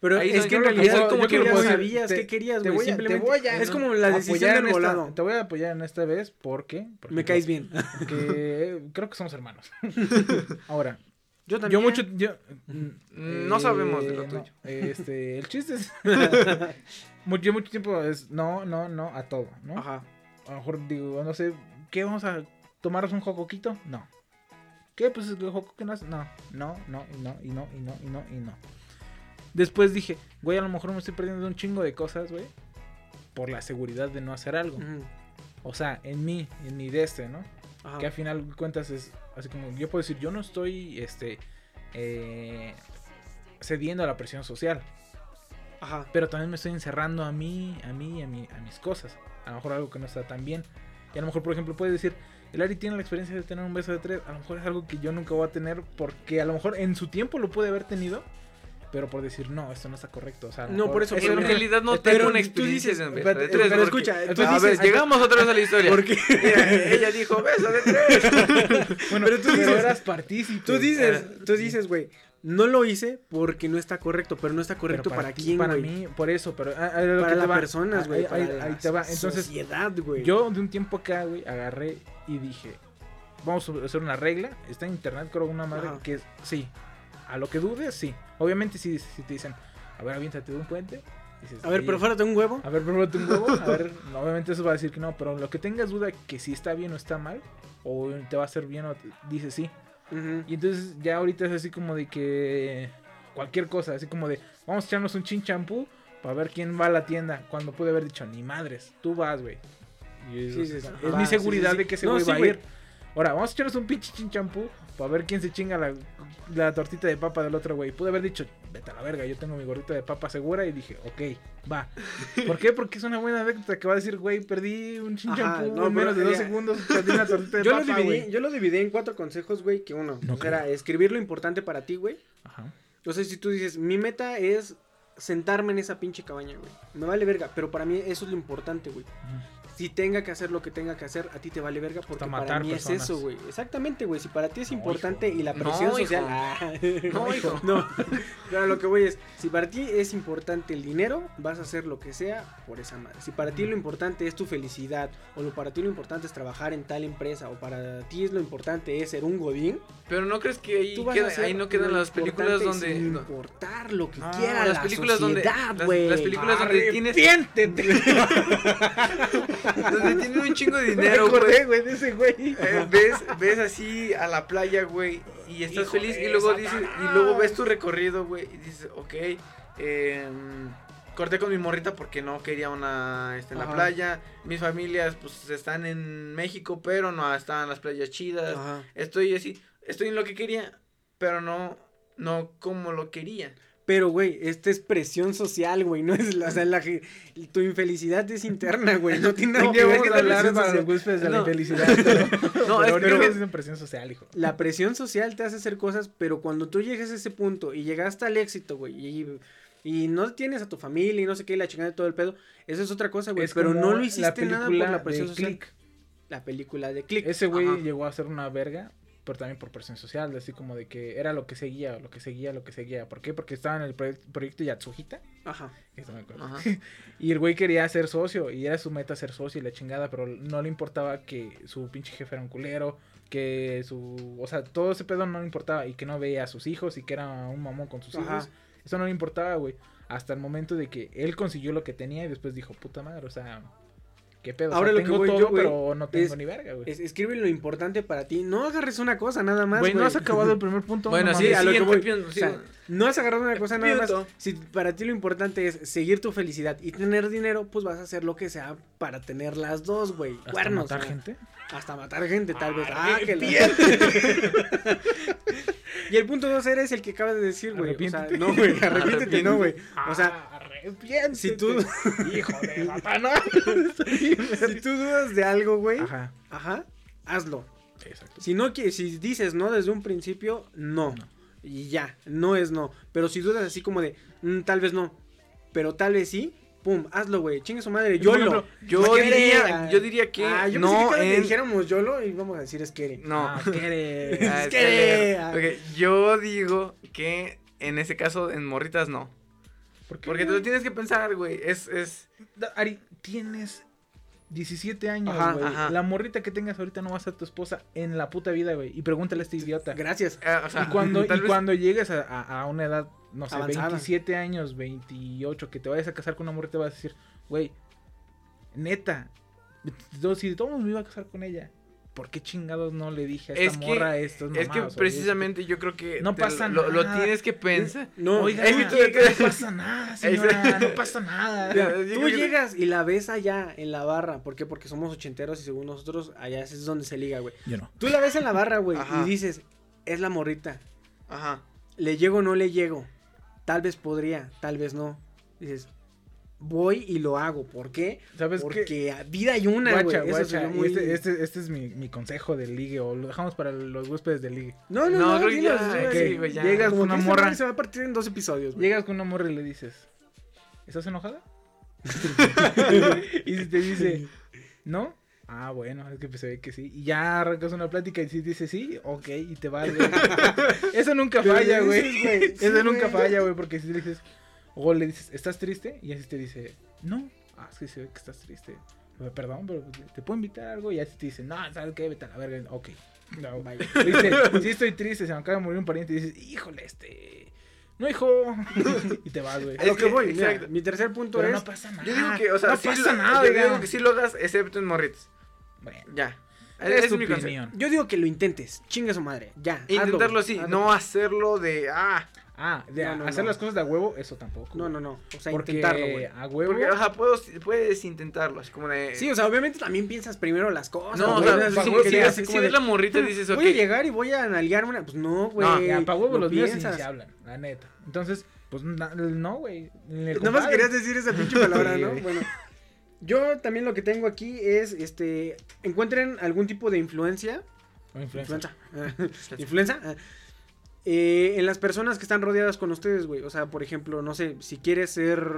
Pero Ahí es que en realidad como yo que decir, sabías te- qué querías, te güey. voy a- te voy a es como la decisión apoyar del en esta- volado. Te voy a apoyar en esta vez porque... por Me caes bien. [laughs] Creo que somos hermanos. [laughs] Ahora, Yo también. yo mucho... Yo, No sabemos de lo no, tuyo. este, el chiste es... [laughs] yo mucho tiempo es no, no, no a todo, ¿no? Ajá. A lo mejor digo, no sé, ¿qué vamos a tomarnos un jocoquito? No. ¿Qué? Pues el jocoque no es... No, no, no, y no, y no, y no, y no, y no. Después dije, güey, a lo mejor me estoy perdiendo un chingo de cosas, güey. Por la seguridad de no hacer algo. O sea, en mí, en mi de este, ¿no? Ajá. Que al final de cuentas es así como, yo puedo decir, yo no estoy, este, eh, cediendo a la presión social. Ajá. Pero también me estoy encerrando a mí, a mí, a, mí, a mis cosas. A lo mejor algo que no está tan bien. Y a lo mejor, por ejemplo, puede decir, el Ari tiene la experiencia de tener un beso de tres. A lo mejor es algo que yo nunca voy a tener porque a lo mejor en su tiempo lo puede haber tenido. Pero por decir, no, esto no está correcto. O sea, a No, por eso, es pero en realidad no Pero tengo una tú experiencia dices- espérate, de tres. pero porque- escucha, tú a dices- ver, llegamos otra vez a la historia. Porque ella dijo beso de tres. [laughs] Bueno, Pero tú dices- eras partícipe. tú dices, tú dices, güey, no lo hice porque no está correcto, pero no está Pero correcto para, ti, quién, Para mí, por eso, pero ah, ah, lo para las personas, güey. Ahí, para te va. Entonces, sociedad, güey. yo de un tiempo acá, güey, agarré y dije, vamos a hacer una regla, está en internet, creo, una madre Ajá. que es, sí, a lo que dudes, sí. Obviamente si, si te dicen, a ver, aviéntate de un puente. dices, A ver, "Sí". pero fuera de un huevo. A ver, pruébate un huevo. A ver, [laughs] obviamente eso va a decir que no, pero lo que tengas duda que si está bien o está mal, o te va a hacer bien o te- dices sí. Y entonces ya ahorita es así como de que cualquier cosa, así como de vamos a echarnos un chin champú para ver quién va a la tienda. Cuando pude haber dicho, ni madres, tú vas, güey. Sí, es, sí, sí. es Va, mi seguridad sí, de que ese güey va a ir. Ahora, vamos a echarnos un pinche chin champú para ver quién se chinga la, la tortita de papa del otro güey. Pude haber dicho, vete a la verga, yo tengo mi gorrita de papa segura y dije, ok, va. ¿Por qué? Porque es una buena anécdota que va a decir, güey, perdí un chin Ajá, champú no, en menos de dos segundos, perdí una tortita de Yo lo, papa, dividí, güey. yo lo dividí en cuatro consejos, güey, que uno, No pues, era escribir lo importante para ti, güey. Ajá. Entonces, si tú dices, mi meta es sentarme en esa pinche cabaña, güey. Me vale verga, pero para mí eso es lo importante, güey. Si tenga que hacer lo que tenga que hacer, a ti te vale verga porque para matar mí personas. es eso, güey. Exactamente, güey. Si para ti es No, importante y la No, presión hijo. social. Ah, No, [laughs] hijo. no. [laughs] Pero lo que voy es, si para ti es importante el dinero, vas a hacer lo que sea por esa madre. Si para ti lo importante es tu felicidad, o lo para ti lo importante es trabajar en tal empresa, o para ti es lo importante es ser un godín, Pero no crees que ahí, queda- ahí no quedan las películas donde... sin no- importar lo que No, quiera las la películas donde- sociedad, las- güey. las películas donde tienes-. [laughs] donde tienen un chingo de Me dinero, güey. acordé, güey, de ese güey. Eh, ves, ves así a la playa, güey, y estás Hijo feliz y luego dices, y luego ves tu recorrido, güey, y dices, ok, eh, corté con mi morrita porque no quería una este, en la playa, mis familias pues están en México, pero no están en las playas chidas, Ajá. estoy así, estoy en lo que quería, pero no, no como lo quería. Pero, güey, esta es presión social, güey. No es la, o sea, la tu infelicidad es interna, güey. No tiene [laughs] nada que ver con la hablar presión para los social. huéspedes de la infelicidad. [laughs] Pero, No, pero es que- es una presión social, hijo. La presión social te hace hacer cosas, pero cuando tú llegues a ese punto y llegaste al éxito, güey, y, y no tienes a tu familia y no sé qué, y la chingada de todo el pedo, eso es otra cosa, güey. Pero no lo hiciste nada por la presión social. Click. La película de Click. Ese güey llegó a ser una verga, pero también por presión social, así como de que era lo que seguía, lo que seguía, lo que seguía. ¿Por qué? Porque estaba en el proye- proyecto Yatsuhita. Ajá. eso me acuerdo. Ajá. [laughs] Y el güey quería ser socio, y era su meta ser socio y la chingada, pero no le importaba que su pinche jefe era un culero, que su... O sea, todo ese pedo no le importaba, y que no veía a sus hijos, y que era un mamón con sus Ajá. hijos. Eso no le importaba, güey. Hasta el momento de que él consiguió lo que tenía y después dijo, puta madre, o sea, ¿qué pedo? O sea, Ahora lo que tengo voy todo, yo, güey, pero no tengo es- ni verga, güey. Es- escribe lo importante para ti. No agarres una cosa nada más, Güey, no has acabado el primer punto. Bueno, no sí, a lo que voy. punto, O sea, no has agarrado una cosa nada más. Si para ti lo importante es seguir tu felicidad y tener dinero, pues vas a hacer lo que sea para tener las dos, güey. ¿Hasta Cuernos. matar sea, gente? Hasta matar gente, tal vez. Ah, que la- [laughs] y el punto dos eres el que acabas de decir, güey. O sea, no, güey. [laughs] Arrepiéntete, no, güey. O sea, Arrepiéntete. si tú, [laughs] Hijo de [laughs] Satanás. si tú dudas de algo, güey, Ajá, ajá, hazlo. exacto. Si no qui- si dices no desde un principio, no. Y ya, no es no. Pero si dudas así como de, "Mm, tal vez no, pero tal vez sí, pum, hazlo, güey. Chingue su madre, YOLO. Yo diría, yo diría que Ah, yo no pensé que que en- dijéramos YOLO y vamos a decir scary. No. Ah, ¿qué [laughs] Ah, Es es que- que- ah. ok, yo digo que en ese caso en morritas no. ¿Por qué, Porque te güey? lo tienes que pensar, güey. Es, es. Ari, tienes 17 años, Ajá, güey. ajá. La morrita que tengas ahorita no va a ser tu esposa en la puta vida, güey. Y pregúntale a este idiota. Gracias. eh, o sea, Y cuando, y vez- cuando llegues a, a- a una edad, no sé, Avanzada. 27 años, 28, que te vayas a casar con una morrita, vas a decir, güey, neta, si de todos modos me iba a casar con ella, ¿por qué chingados no le dije a esta Es que- morra estas Es que precisamente yo creo que No pasa lo, lo nada. tienes que pensar. No, Oiga, es que no, pasa nada, [laughs] señora, no pasa nada. [laughs] Tú llegas y la ves allá en la barra. ¿Por qué? Porque somos ochenteros y según nosotros, allá es donde se liga, güey. Yo no. Tú la ves en la barra, güey, y dices, es la morrita. Ajá. ¿Le llego o no le llego? Tal vez podría, tal vez no. Dices, voy y lo hago. ¿Por qué? ¿Sabes? Porque vida hay una, güey. Guacha, Eso muy- este, este, este es mi, mi consejo del ligue, o lo dejamos para los huéspedes del ligue. No, no, No, no, creo que dinos, ya, dinos, que sí, güey, ya. llegas Como con una morra, se va a partir en dos episodios, güey. llegas con una morra y le dices, ¿estás enojada? [laughs] y si te dice, ¿no? Ah, bueno, es que se ve que sí. Y ya arrancas una plática y si dice sí, ok, y te vas, [laughs] güey. Eso nunca falla, güey. dices, Eso nunca falla, güey, porque si dices, o le dices, ¿estás triste? Y así te dice, no. Ah, sí, se ve que estás triste. Perdón, pero te puedo invitar a algo y ya te dicen, no, ¿sabes qué? Vete a la verga. Ok. No, Vaya. Dice, sí estoy triste, se me acaba de morir un pariente y dices, híjole, este... No, hijo. [laughs] y te vas, güey. A lo que que, voy, mira, exacto. mi tercer punto Pero es... no pasa nada. Yo digo que, o sea, no sí pasa lo- nada, yo digo que sí lo hagas, excepto en morritos. Bueno, Ya. es, es tu mi opinión. Yo digo que lo intentes, chingue su madre, ya. hazlo, Intentarlo güey, así, hazlo. no hacerlo de, ah, Ah, de No, no, hacer no. las cosas de a huevo, eso tampoco. No, no, no, o sea, Porque intentarlo, güey. a huevo... porque, o sea, puedo- puedes intentarlo, así como de... Sí, o sea, obviamente también piensas primero las cosas. no, o sea, si, si- como de, la morrita y dices, ok, Voy a llegar y voy a nalguearme una. Pues no, güey. No, para huevo lo los piensas. se hablan, la neta. Entonces, pues na- no, güey. Nada más querías decir esa pinche palabra, ¿no? Bueno. Yo también lo que tengo aquí es, este, encuentren algún tipo de influencia. O influencer. Influenza. [laughs] Influenza. Eh, en las personas que están rodeadas con ustedes, güey. O sea, por ejemplo, no sé, si quieres ser,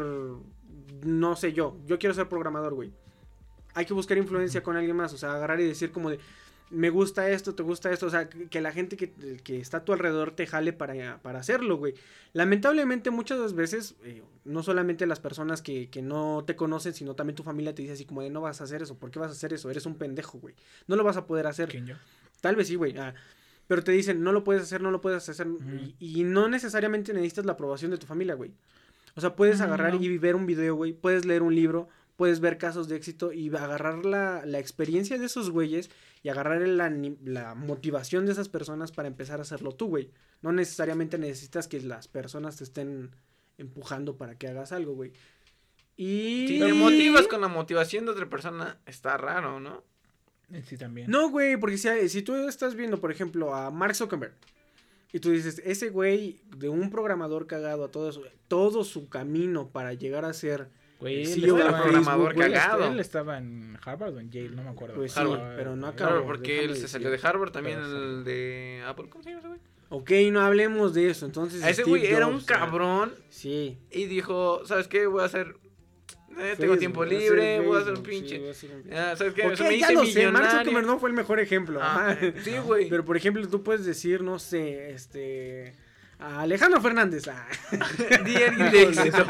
no sé yo, yo quiero ser programador, güey. Hay que buscar influencia con alguien más, o sea, agarrar y decir como de, me gusta esto, te gusta esto, o sea, que la gente que, que está a tu alrededor te jale para, para hacerlo, güey. Lamentablemente muchas veces, eh, no solamente las personas que, que no te conocen, sino también tu familia te dice así como de, no vas a hacer eso, ¿por qué vas a hacer eso? Eres un pendejo, güey. No lo vas a poder hacer. ¿Quién yo? Tal vez sí, güey. ah, pero te dicen, no lo puedes hacer, no lo puedes hacer. Y, y no necesariamente necesitas la aprobación de tu familia, güey. O sea, puedes Mm, agarrar no. y ver un video, güey. Puedes leer un libro, puedes ver casos de éxito y agarrar la, la experiencia de esos güeyes y agarrar la, la motivación de esas personas para empezar a hacerlo tú, güey. No necesariamente necesitas que las personas te estén empujando para que hagas algo, güey. Y... si te motivas con la motivación de otra persona, está raro, ¿no? Eh, Sí, también. No, güey, porque si, si tú estás viendo, por ejemplo, a Mark Zuckerberg y tú dices, ese güey de un programador cagado a todo eso, todo su camino para llegar a ser, Güey, Sí, él yo estaba era en- programador güey, cagado. Él estaba en Harvard o en Yale, no me acuerdo. Pues sí, Harvard, pero no eh, acabó. Claro, porque él se salió de Harvard, también Pero el de Apple, ¿cómo se llama ese güey? ok, no hablemos de eso, entonces... Ese Steve güey era un Jobs, ah, cabrón Sí. y dijo, ¿sabes qué? Voy a hacer... eh, tengo Facebook, tiempo libre, voy a hacer un sí, pinche... Ah, ¿Sabes qué? Eso me ya lo sé, Mark. Zuckerberg no fue el mejor ejemplo. Ah, sí, güey. Pero por ejemplo, tú puedes decir, no sé, este... a Alejandro Fernández. ah. [laughs] [laughs] Di alguien de éxito.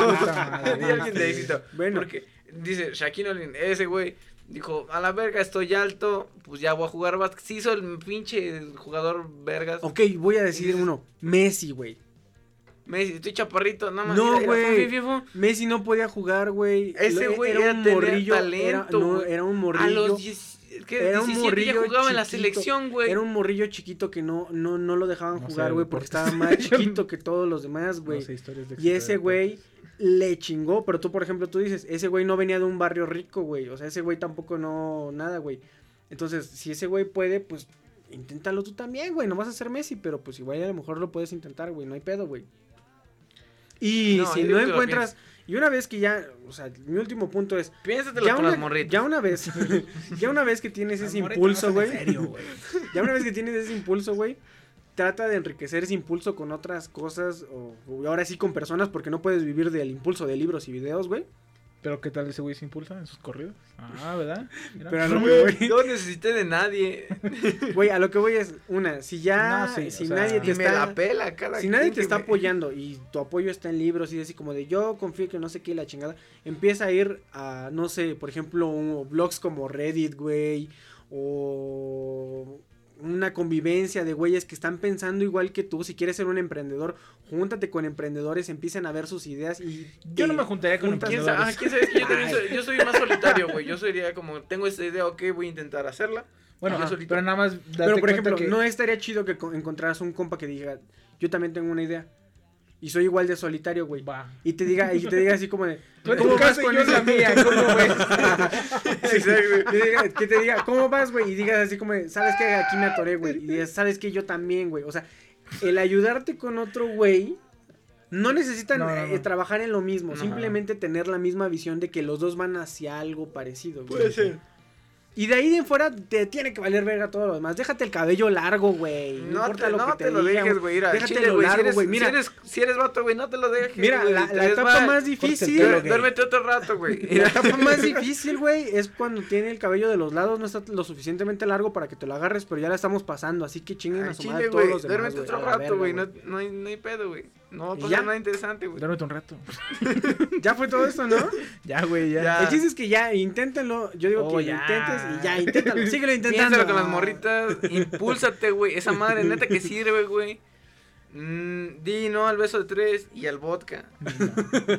Di alguien de éxito. Bueno. Porque dice Shaquille O'Neal, ese güey dijo, a la verga estoy alto, pues ya voy a jugar básquet. Se hizo el pinche jugador vergas. Ok, voy a decir uno. Messi, güey. Messi, estoy chaparrito, no mames. No, güey. Messi no podía jugar, güey. Ese güey era era un morrillo. era, talento, no, güey. era un A morrillo. los 10, ¿qué? era un 17 ya morrillo jugaba en la chiquito, selección, güey. Era un morrillo chiquito que no, no, no lo dejaban No jugar, güey, porque estaba [laughs] más chiquito que todos los demás, güey. No sé historias de y ese güey le chingó, pero tú, por ejemplo, tú dices, ese güey no venía de un barrio rico, güey. O sea, ese güey tampoco no, nada, güey. Entonces, si ese güey puede, pues, inténtalo tú también, güey. No vas a ser Messi, pero pues igual a lo mejor lo puedes intentar, güey. No hay pedo, güey. Y No, si no encuentras, y una vez que ya, o sea, mi último punto es, Piénsatelo ya con una, las morritas. ya una vez, [laughs] [laughs] ya una vez que tienes ese impulso, güey. [laughs] Ya una vez que tienes ese impulso, güey, trata de enriquecer ese impulso con otras cosas, o, o ahora sí con personas, porque no puedes vivir del impulso de libros y videos, güey. Pero ¿qué tal ese güey se impulsa en sus corridos? Ah, ¿verdad? Mira. Pero a lo que voy, No necesité de nadie. [laughs] güey, a lo que voy es, una, si ya, No, sí, si o sea, nadie te está... la pela cada Si nadie te está me- apoyando y tu apoyo está en libros y así como de yo confío que no sé qué y la chingada, empieza a ir a, no sé, por ejemplo, un- blogs como Reddit, güey, o una convivencia de güeyes que están pensando igual que tú. Si quieres ser un emprendedor, júntate con emprendedores, empiecen a ver sus ideas y... Yo no me juntaría con. Ah, emprendedores. ¿quién sabe? Es que yo, también soy, yo soy más solitario, güey. Yo sería como, tengo esta idea, ok, voy a intentar hacerla. Bueno, Ajá. pero nada más date Pero por ejemplo, que- no estaría chido que co- encontraras un compa que diga, yo también tengo una idea. Y soy igual de solitario, güey. Va. Y te diga, y te diga así como de. [laughs] Y yo en la mía, [laughs] ¿cómo ves? Sí, [laughs] sí, güey. Que, que te diga, ¿cómo vas, güey? Y digas así como de, ¿sabes qué? Aquí me atoré, güey. Y digas, ¿sabes qué? Yo también, güey. O sea, el ayudarte con otro güey. No necesitan No, no, eh, trabajar en lo mismo, No. simplemente tener la misma visión de que los dos van hacia algo parecido. güey. Puede ser. Y de ahí de en fuera te tiene que valer verga todo lo demás. Déjate el cabello largo, güey. No, No, importa te, lo no que te, te, lo digan, dejes, güey. Déjate chile, lo güey. Si largo, eres, güey. si, Mira, eres, si eres vato, güey, no te lo dejes. mira, la, etapa más difícil. Duérmete otro rato, güey. [laughs] La etapa [laughs] más difícil, güey, es cuando tiene el cabello de los lados, no está lo suficientemente largo para que te lo agarres, pero ya la estamos pasando, así que chinguen a su madre todos los demás, Duérmete otro rato, güey. No hay pedo, güey. No va a ¿Y pasar ya? nada interesante, güey. Duérmete un rato. [laughs] Ya fue todo esto, ¿no? ya, güey, ya. Ya. El chiste es que ya, inténtenlo. Yo digo Oh, que ya. lo intentes y ya, inténtalo. Síguelo [laughs] intentando. Piénsalo con las morritas, [laughs] impúlsate, güey. Esa madre neta que sirve, güey. Mm, di no al beso de tres y al vodka.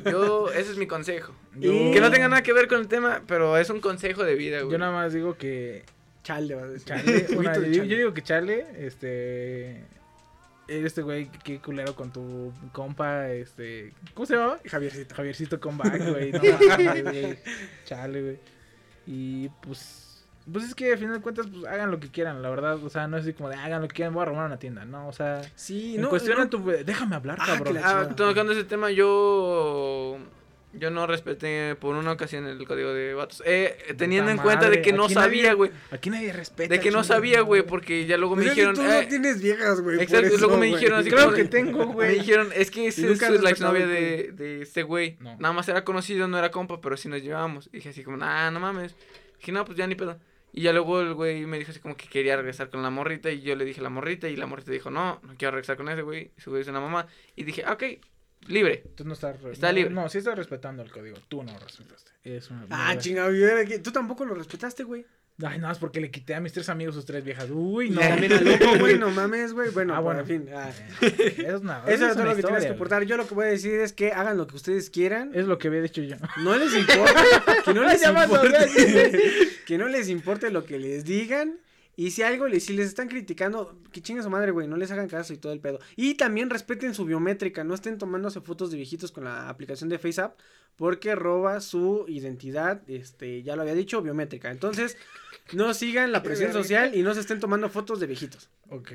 Yo, ese es mi consejo. Yo- Que no tenga nada que ver con el tema, pero es un consejo de vida, güey. Yo nada más digo que Chale, vas a decir. Chale, Juguito una- de yo, chale. yo digo que Chale, este. Este güey, qué culero con tu compa, este. ¿Cómo se llamaba? Javiercito. Javiercito Comeback, güey. No [laughs] mames, güey. Chale, güey. Y pues. Pues es que al final de cuentas, pues hagan lo que quieran, la verdad. O sea, no es así como de hagan lo que quieran, voy a robar una tienda, ¿no? O sea, Sí, en no. cuestión no- tu. Déjame hablar, Ah, cabrón. Ah, tocando ese tema, yo. Yo no respeté por una ocasión el código de vatos. Eh, teniendo en cuenta de que no sabía, güey. Aquí nadie respeta. De que no sabía, güey, porque ya luego Pues me dijeron. tú eh, no tienes viejas, güey. Exacto, eso, luego me dijeron así Claro que tengo, Me güey. dijeron, es que ese es la exnovia de, de este güey. No. Nada más era conocido, no era compa, pero sí nos llevábamos. Y dije así como, nah, no mames. Dije, no, pues ya ni pedo. Y ya luego el güey me dijo así como que quería regresar con la morrita. Y yo le dije a la morrita. Y la morrita dijo, no, no quiero regresar con ese güey. Y su güey es una mamá. Y dije, ah, ok, libre. Tú no estás. Está no, libre. No, sí estás respetando el código. Tú no lo respetaste. Es una. Ah, chingado. Tú tampoco lo respetaste, güey. Ay, no, es porque le quité a mis tres amigos sus tres viejas. Uy, no. Al loco, güey. No mames, güey. Bueno, Ah, bueno, en fin. ah. [laughs] Eso es nada. Eso es es todo una lo que tienes historia, que aportar. Yo lo que voy a decir es que hagan lo que ustedes quieran. Es lo que había dicho yo. No les importa. [laughs] que no les importe. [laughs] que no les importe lo que les digan. Y si algo, les, si les están criticando, que chingue su madre, güey, no les hagan caso y todo el pedo. Y también respeten su biométrica, no estén tomándose fotos de viejitos con la aplicación de FaceApp, porque roba su identidad, este, ya lo había dicho, biométrica. Entonces, no sigan la [laughs] presión social y no se estén tomando fotos de viejitos. Ok.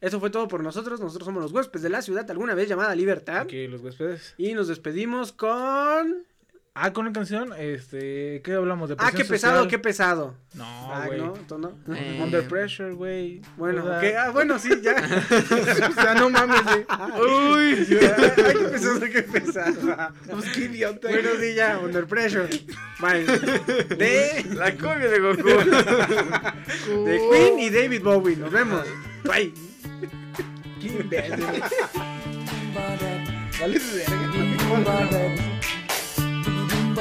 Eso fue todo por nosotros, nosotros somos los huéspedes de la ciudad, alguna vez llamada Libertad. Aquí los huéspedes. Y nos despedimos con... Ah, con una canción, este, ¿qué hablamos de Ah, qué pesado, social? qué pesado. No, Ah, güey. ¿no? ¿Tú no? Eh, Under pressure, güey. Bueno, ah, bueno, sí, ya. [laughs] o sea, no mames, güey. Uy, ay, qué pesado, qué pesado. Pues qué idiota. Bueno, sí, ya, under pressure. Bye. De, La cumbia de Goku. de Queen y David Bowie. Nos vemos. Bye. Qué imbécil. Vale, verga.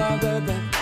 I'll.